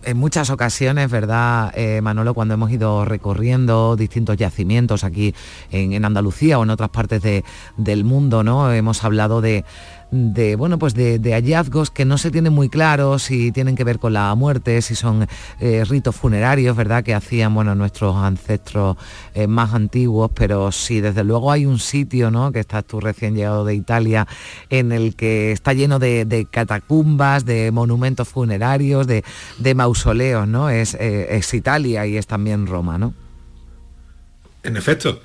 en muchas ocasiones, ¿verdad, eh, Manolo, cuando hemos ido recorriendo distintos yacimientos aquí en, en Andalucía o en otras partes de- del mundo, ¿no? Hemos hablado de de bueno pues de, hallazgos que no se tienen muy claros si tienen que ver con la muerte si son eh, ritos funerarios verdad que hacían bueno nuestros ancestros eh, más antiguos pero sí desde luego hay un sitio no que estás tú recién llegado de Italia en el que está lleno de, catacumbas de monumentos funerarios de, mausoleos no es, eh, es Italia y es también Roma no En efecto,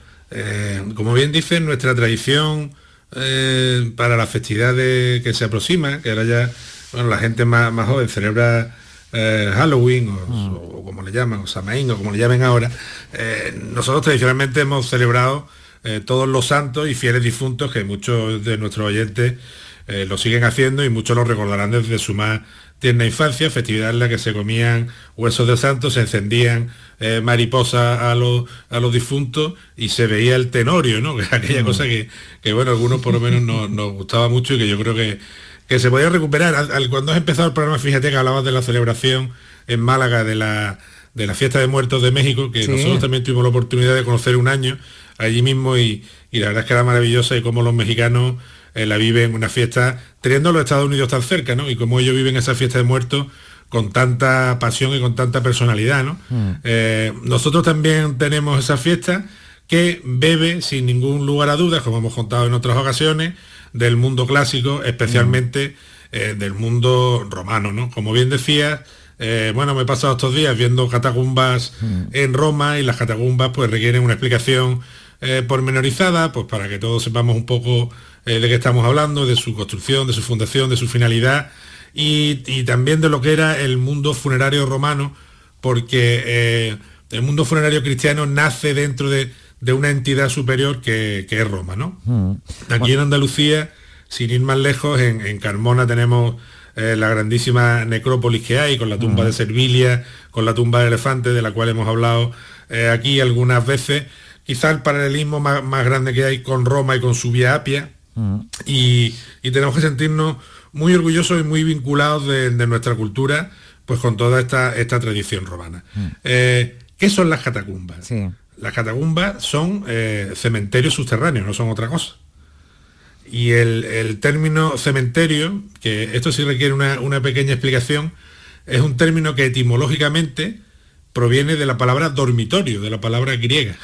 como bien dice, nuestra tradición eh, para la festividad de- que se aproxima, que ahora ya bueno, la gente más, más joven celebra eh, Halloween o, o como le llaman, o Samaín o como le llamen ahora, eh, nosotros tradicionalmente hemos celebrado todos los santos y fieles difuntos que muchos de nuestros oyentes lo siguen haciendo y muchos lo recordarán desde su más tierna infancia, festividad en la que se comían huesos de santos, se encendían eh, mariposas a los, a los difuntos y se veía el tenorio, ¿no? [LAUGHS] Aquella Mm. cosa que, que, bueno, algunos por lo menos nos, nos gustaba mucho y que yo creo que, que se podía recuperar. Al- al- cuando has empezado el programa, fíjate que hablabas de la celebración en Málaga de la, de la fiesta de muertos de México, que Sí. nosotros también tuvimos la oportunidad de conocer un año allí mismo y, y la verdad es que era maravillosa y cómo los mexicanos eh, la viven una fiesta, teniendo los Estados Unidos tan cerca, ¿no? Y cómo ellos viven esa fiesta de muertos con tanta pasión y con tanta personalidad, ¿no? Eh, nosotros también tenemos esa fiesta que bebe sin ningún lugar a dudas, como hemos contado en otras ocasiones, del mundo clásico, especialmente eh, del mundo romano, ¿no? Como bien decías, eh, bueno, me he pasado estos días viendo catacumbas en Roma y las catacumbas pues requieren una explicación eh, pormenorizada, pues para que todos sepamos un poco eh, de qué estamos hablando, de su construcción, de su fundación, de su finalidad y, y también de lo que era el mundo funerario romano, porque eh, el mundo funerario cristiano nace dentro de, una entidad superior que, es Roma, ¿no? Mm. Aquí en Andalucía, sin ir más lejos, en, Carmona tenemos eh, la grandísima necrópolis que hay, con la tumba mm. de Servilia, con la tumba de Elefante, de la cual hemos hablado eh, aquí algunas veces. Quizá el paralelismo más, grande que hay con Roma y con su Vía Apia. Mm. Y, tenemos que sentirnos muy orgullosos y muy vinculados de, nuestra cultura, pues con toda esta, esta tradición romana. Eh, ¿Qué son las catacumbas? Las catacumbas son eh, cementerios subterráneos, no son otra cosa. Y el, término cementerio, que esto sí requiere una, pequeña explicación, es un término que etimológicamente proviene de la palabra dormitorio, de la palabra griega.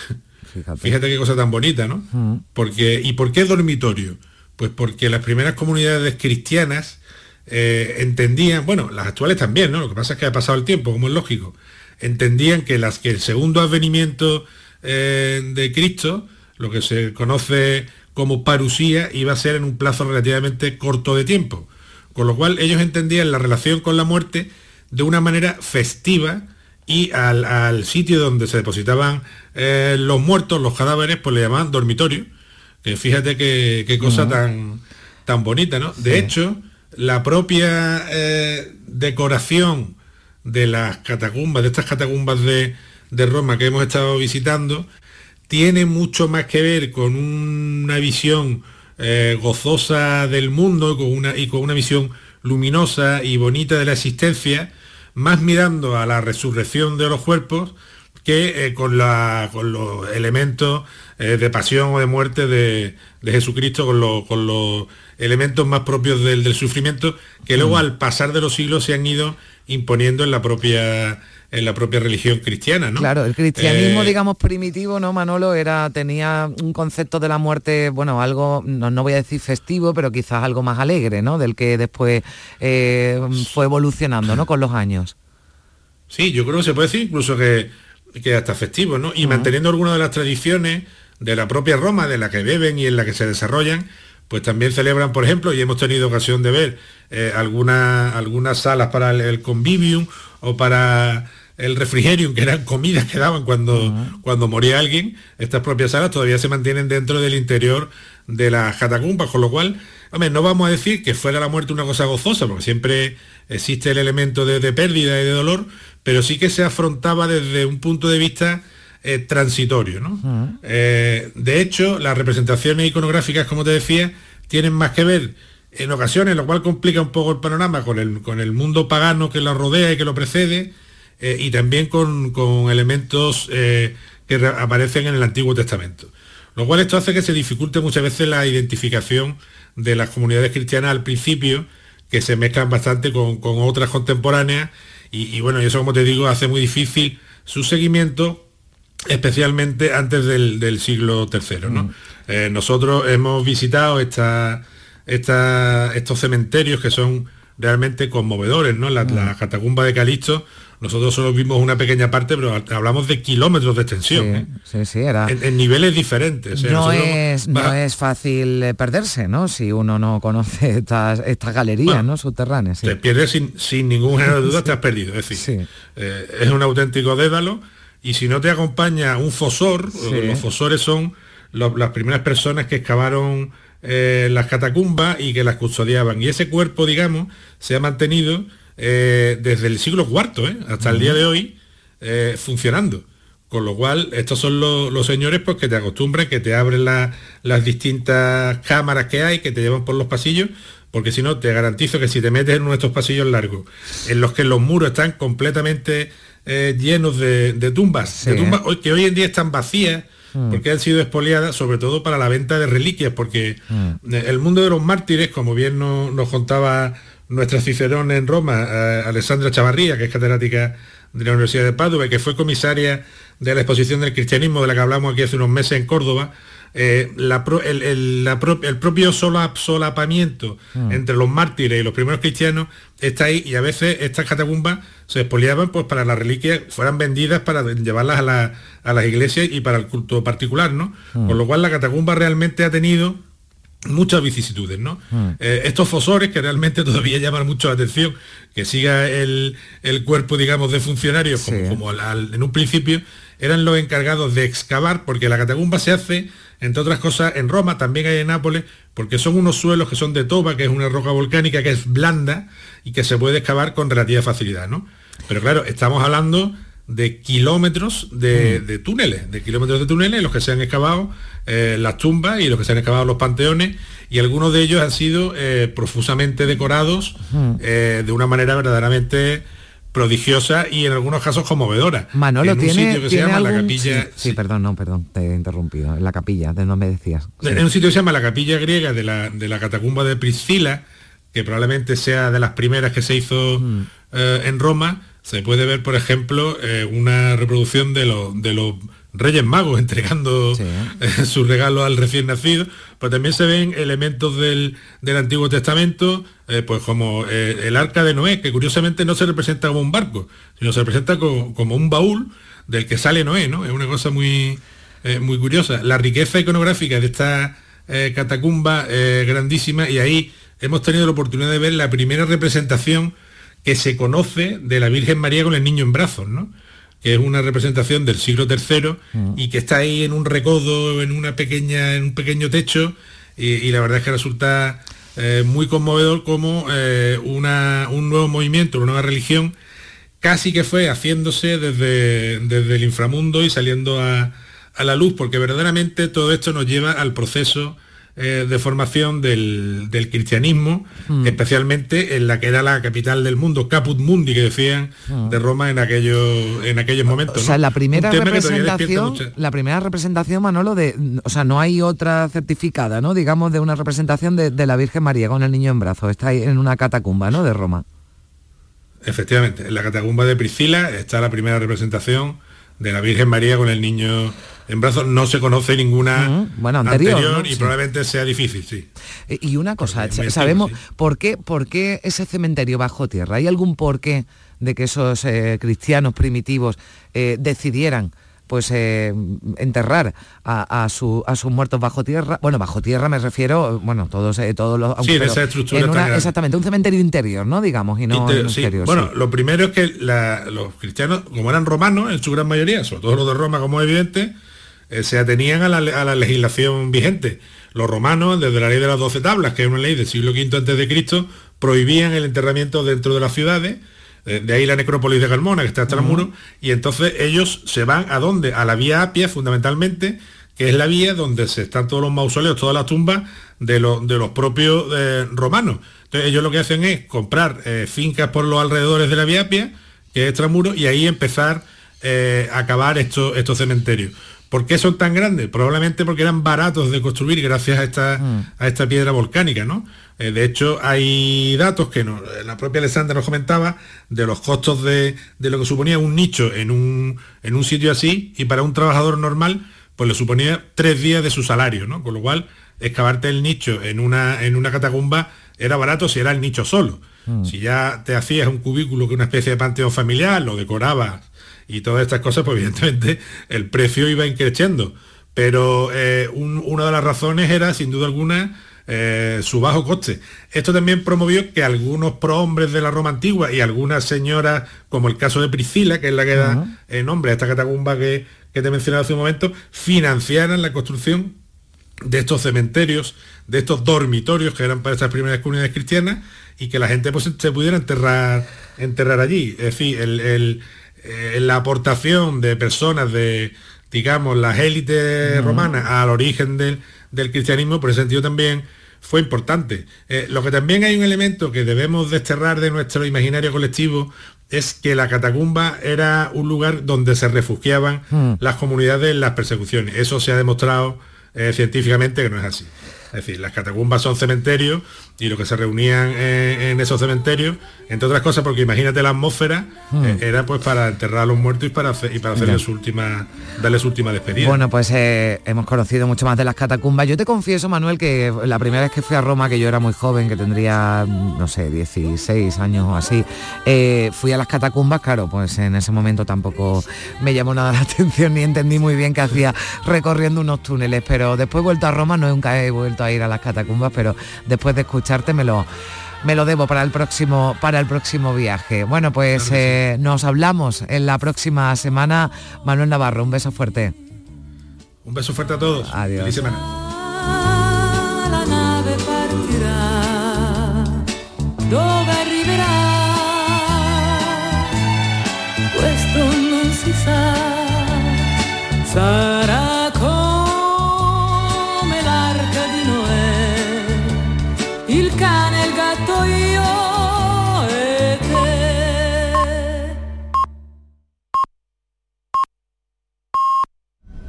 Fíjate, qué cosa tan bonita, ¿no? Porque, ¿Y por qué dormitorio? Pues porque las primeras comunidades cristianas eh, entendían, bueno, las actuales también, ¿no? Lo que pasa es que ha pasado el tiempo, como es lógico, entendían que, las, que el segundo advenimiento eh, de Cristo, lo que se conoce como parusía, iba a ser en un plazo relativamente corto de tiempo. Con lo cual ellos entendían la relación con la muerte de una manera festiva y al, sitio donde se depositaban eh, los muertos, los cadáveres, pues le llamaban dormitorio. Que fíjate qué, cosa tan, tan bonita, ¿no? De hecho, la propia eh, decoración de las catacumbas, de estas catacumbas de, Roma que hemos estado visitando, tiene mucho más que ver con una visión eh, gozosa del mundo con una, y con una visión luminosa y bonita de la existencia, más mirando a la resurrección de los cuerpos que eh, con, la, con, los elementos eh, de pasión o de muerte de, Jesucristo, con, con, los elementos más propios del, del sufrimiento, que luego mm. al pasar de los siglos se han ido imponiendo en la propia en la propia religión cristiana, ¿no? Claro, el cristianismo, eh, digamos, primitivo, ¿no, Manolo? Era, tenía un concepto de la muerte, bueno, algo, no, voy a decir festivo, pero quizás algo más alegre, ¿no? Del que después eh, fue evolucionando, ¿no? Con los años. Sí, yo creo que se puede decir incluso que, que hasta festivo, ¿no? Y manteniendo algunas de las tradiciones de la propia Roma, de la que beben y en la que se desarrollan, pues también celebran, por ejemplo, y hemos tenido ocasión de ver eh, algunas, algunas salas para el, convivium o para el refrigerium, que eran comidas que daban cuando, cuando moría alguien, estas propias salas todavía se mantienen dentro del interior de las catacumbas, con lo cual, hombre, no vamos a decir que fuera la muerte una cosa gozosa, porque siempre existe el elemento de, pérdida y de dolor, pero sí que se afrontaba desde un punto de vista eh, transitorio. ¿no? Eh, de hecho, las representaciones iconográficas, como te decía, tienen más que ver en ocasiones, lo cual complica un poco el panorama con el, con el mundo pagano que lo rodea y que lo precede, eh, y también con, elementos que aparecen en el Antiguo Testamento. Lo cual esto hace que se dificulte muchas veces la identificación de las comunidades cristianas al principio, que se mezclan bastante con, otras contemporáneas, y, y, bueno, y eso como te digo hace muy difícil su seguimiento especialmente antes del, siglo III. ¿no? Mm. Eh, nosotros hemos visitado esta, estos cementerios que son realmente conmovedores, ¿no? La, mm. catacumba de Calixto, nosotros solo vimos una pequeña parte, pero hablamos de kilómetros de extensión. Sí, ¿eh? sí, era... en, niveles diferentes. no, es, no es fácil eh, perderse, ¿no? Si uno no conoce [LAUGHS] estas, estas galerías ¿no? subterráneas. Te pierdes sin, sin ningún género de duda, [LAUGHS] te has perdido. Es decir, es un auténtico dédalo y si no te acompaña un fosor, los fosores son las primeras personas que excavaron eh, las catacumbas y que las custodiaban. Y ese cuerpo, digamos, se ha mantenido eh, desde el siglo IV ¿eh? hasta el día de hoy funcionando. Con lo cual, estos son los, señores pues, que te acostumbran, que te abren las distintas cámaras que hay, que te llevan por los pasillos, porque si no, te garantizo que si te metes en uno de estos pasillos largos, en los que los muros están completamente eh, llenos de, tumbas, de tumbas que hoy en día están vacías mm. porque han sido expoliadas, sobre todo para la venta de reliquias, porque mm. el mundo de los mártires, como bien nos contaba nuestra Cicerón en Roma, eh, Alessandra Chavarría, que es catedrática de la Universidad de Padua y que fue comisaria de la exposición del cristianismo de la que hablamos aquí hace unos meses en Córdoba, eh, el, propio solapamiento mm. entre los mártires y los primeros cristianos está ahí y a veces estas catacumbas se expoliaban pues para las reliquias, fueran vendidas para llevarlas a, las iglesias y para el culto particular, ¿no? Mm. Con lo cual la catacumba realmente ha tenido muchas vicisitudes, ¿no? Eh, estos fosores que realmente todavía llaman mucho la atención, que siga el, el cuerpo, digamos, de funcionarios como, como al- al- en un principio, eran los encargados de excavar, porque la catacumba se hace, entre otras cosas, en Roma, también hay en Nápoles, porque son unos suelos que son de toba, que es una roca volcánica que es blanda y que se puede excavar con relativa facilidad, ¿no? Pero claro, estamos hablando de kilómetros de, de túneles, de kilómetros de túneles, los que se han excavado eh, las tumbas y los que se han excavado los panteones, y algunos de ellos han sido eh, profusamente decorados eh, de una manera verdaderamente prodigiosa y en algunos casos conmovedora. Manolo, en un ¿tiene, sitio que se llama la capilla Sí, sí, perdón, no, perdón, te he interrumpido. En la capilla, de donde me decías. Sí. en un sitio que se llama la capilla griega de la, de la catacumba de Priscila, que probablemente sea de las primeras que se hizo Mm. Eh, en Roma, se puede ver, por ejemplo, eh, una reproducción de, los de los Reyes Magos entregando eh, [LAUGHS] su regalo al recién nacido, pero también se ven elementos del, del Antiguo Testamento, eh, pues como eh, el arca de Noé, que curiosamente no se representa como un barco, sino se representa co- como un baúl del que sale Noé, ¿no? Es una cosa muy, muy curiosa. La riqueza iconográfica de esta catacumba grandísima y ahí hemos tenido la oportunidad de ver la primera representación que se conoce de la Virgen María con el niño en brazos, ¿no? que es una representación del siglo III y que está ahí en un recodo, en una pequeña, en un pequeño techo, y, y la verdad es que resulta eh, muy conmovedor como eh, una- un nuevo movimiento, una nueva religión, casi que fue haciéndose desde, desde el inframundo y saliendo a, a la luz, porque verdaderamente todo esto nos lleva al proceso eh, de formación del, del cristianismo, Mm. especialmente en la que era la capital del mundo, Caput Mundi, que decían de Roma en aquellos, en aquellos momentos. O sea, ¿no? la primera representación, la primera representación, Manolo, de, o sea, no hay otra certificada, ¿no? Digamos, de una representación de, de la Virgen María con el niño en brazos. Está ahí en una catacumba, ¿no? De Roma. Efectivamente, en la catacumba de Priscila está la primera representación de la Virgen María con el niño en brazos. No se conoce ninguna bueno, anterior, ¿no? y Sí. probablemente sea difícil, sí. Eh, Y una cosa, Porque ¿sabemos por qué, por qué ese cementerio bajo tierra? ¿Hay algún porqué de que esos eh, cristianos primitivos eh, decidieran pues eh, enterrar a, a su- a sus muertos bajo tierra? Bueno, bajo tierra me refiero, bueno, todos, eh, todos los... Sí, en esa estructura en una-. Exactamente, un cementerio interior, ¿no? Digamos, y no Inter- en un sí, exterior, Bueno, sí. lo primero es que la- los cristianos, como eran romanos en su gran mayoría, sobre todo los de Roma, como es evidente, eh, se atenían a la, a la legislación vigente. Los romanos, desde la ley de las doce tablas, que es una ley del siglo V antes de Cristo, prohibían el enterramiento dentro de las ciudades. Eh, De ahí la necrópolis de Carmona, que está hasta el muro, y entonces ellos se van a dónde? A la vía Apia, fundamentalmente, que es la vía donde se están todos los mausoleos, todas las tumbas de, los de los propios eh, romanos. Entonces ellos lo que hacen es comprar eh, fincas por los alrededores de la vía Apia, que es extramuro, y ahí empezar eh, a acabar estos, estos cementerios. ¿Por qué son tan grandes? Probablemente porque eran baratos de construir gracias a esta, a esta piedra volcánica, ¿no? Eh, de hecho, hay datos que no- la propia Alessandra nos comentaba de los costos de, de lo que suponía un nicho en un, en un sitio así y para un trabajador normal, pues le suponía tres días de su salario, ¿no? Con lo cual, excavarte el nicho en una, en una catacumba era barato si era el nicho solo. Si ya te hacías un cubículo que una especie de panteón familiar, lo decorabas y todas estas cosas, pues [LAUGHS] evidentemente el precio iba increciendo. Pero eh, un- una de las razones era, sin duda alguna, eh, su bajo coste. Esto también promovió que algunos prohombres de la Roma antigua y algunas señoras, como el caso de Priscila, que es la que da eh, nombre a esta catacumba que, que te mencionaba hace un momento, financiaran la construcción de estos cementerios, de estos dormitorios que eran para estas primeras comunidades cristianas y que la gente pues, se pudiera enterrar, enterrar allí. Es decir, el- el, eh, la aportación de personas de, digamos, las élites romanas al origen del, del cristianismo, por ese sentido también fue importante. Eh, lo que también hay un elemento que debemos desterrar de nuestro imaginario colectivo es que la catacumba era un lugar donde se refugiaban las comunidades en las persecuciones. Eso se ha demostrado eh, científicamente que no es así. Es decir, las catacumbas son cementerios y lo que se reunían en, en esos cementerios, entre otras cosas, porque imagínate la atmósfera, Mm. eh, era pues para enterrar a los muertos y para, hacer, y para hacerle su última, darle su última despedida. Bueno, pues eh, hemos conocido mucho más de las catacumbas. Yo te confieso, Manuel, que la primera vez que fui a Roma, que yo era muy joven, que tendría, no sé, 16 años o así, eh, fui a las catacumbas, claro, pues en ese momento tampoco me llamó nada [LAUGHS] la atención ni entendí muy bien qué hacía recorriendo unos túneles, pero después he vuelto a Roma, nunca he vuelto a ir a las catacumbas, pero después de escucharte me lo, me lo debo para el próximo, para el próximo viaje. Bueno, pues eh, nos hablamos en la próxima semana. Manuel Navarro, un beso fuerte. Un beso fuerte a todos. Adiós. Feliz semana. la nave partirà, dove arriverà? Questo non si sa. Sa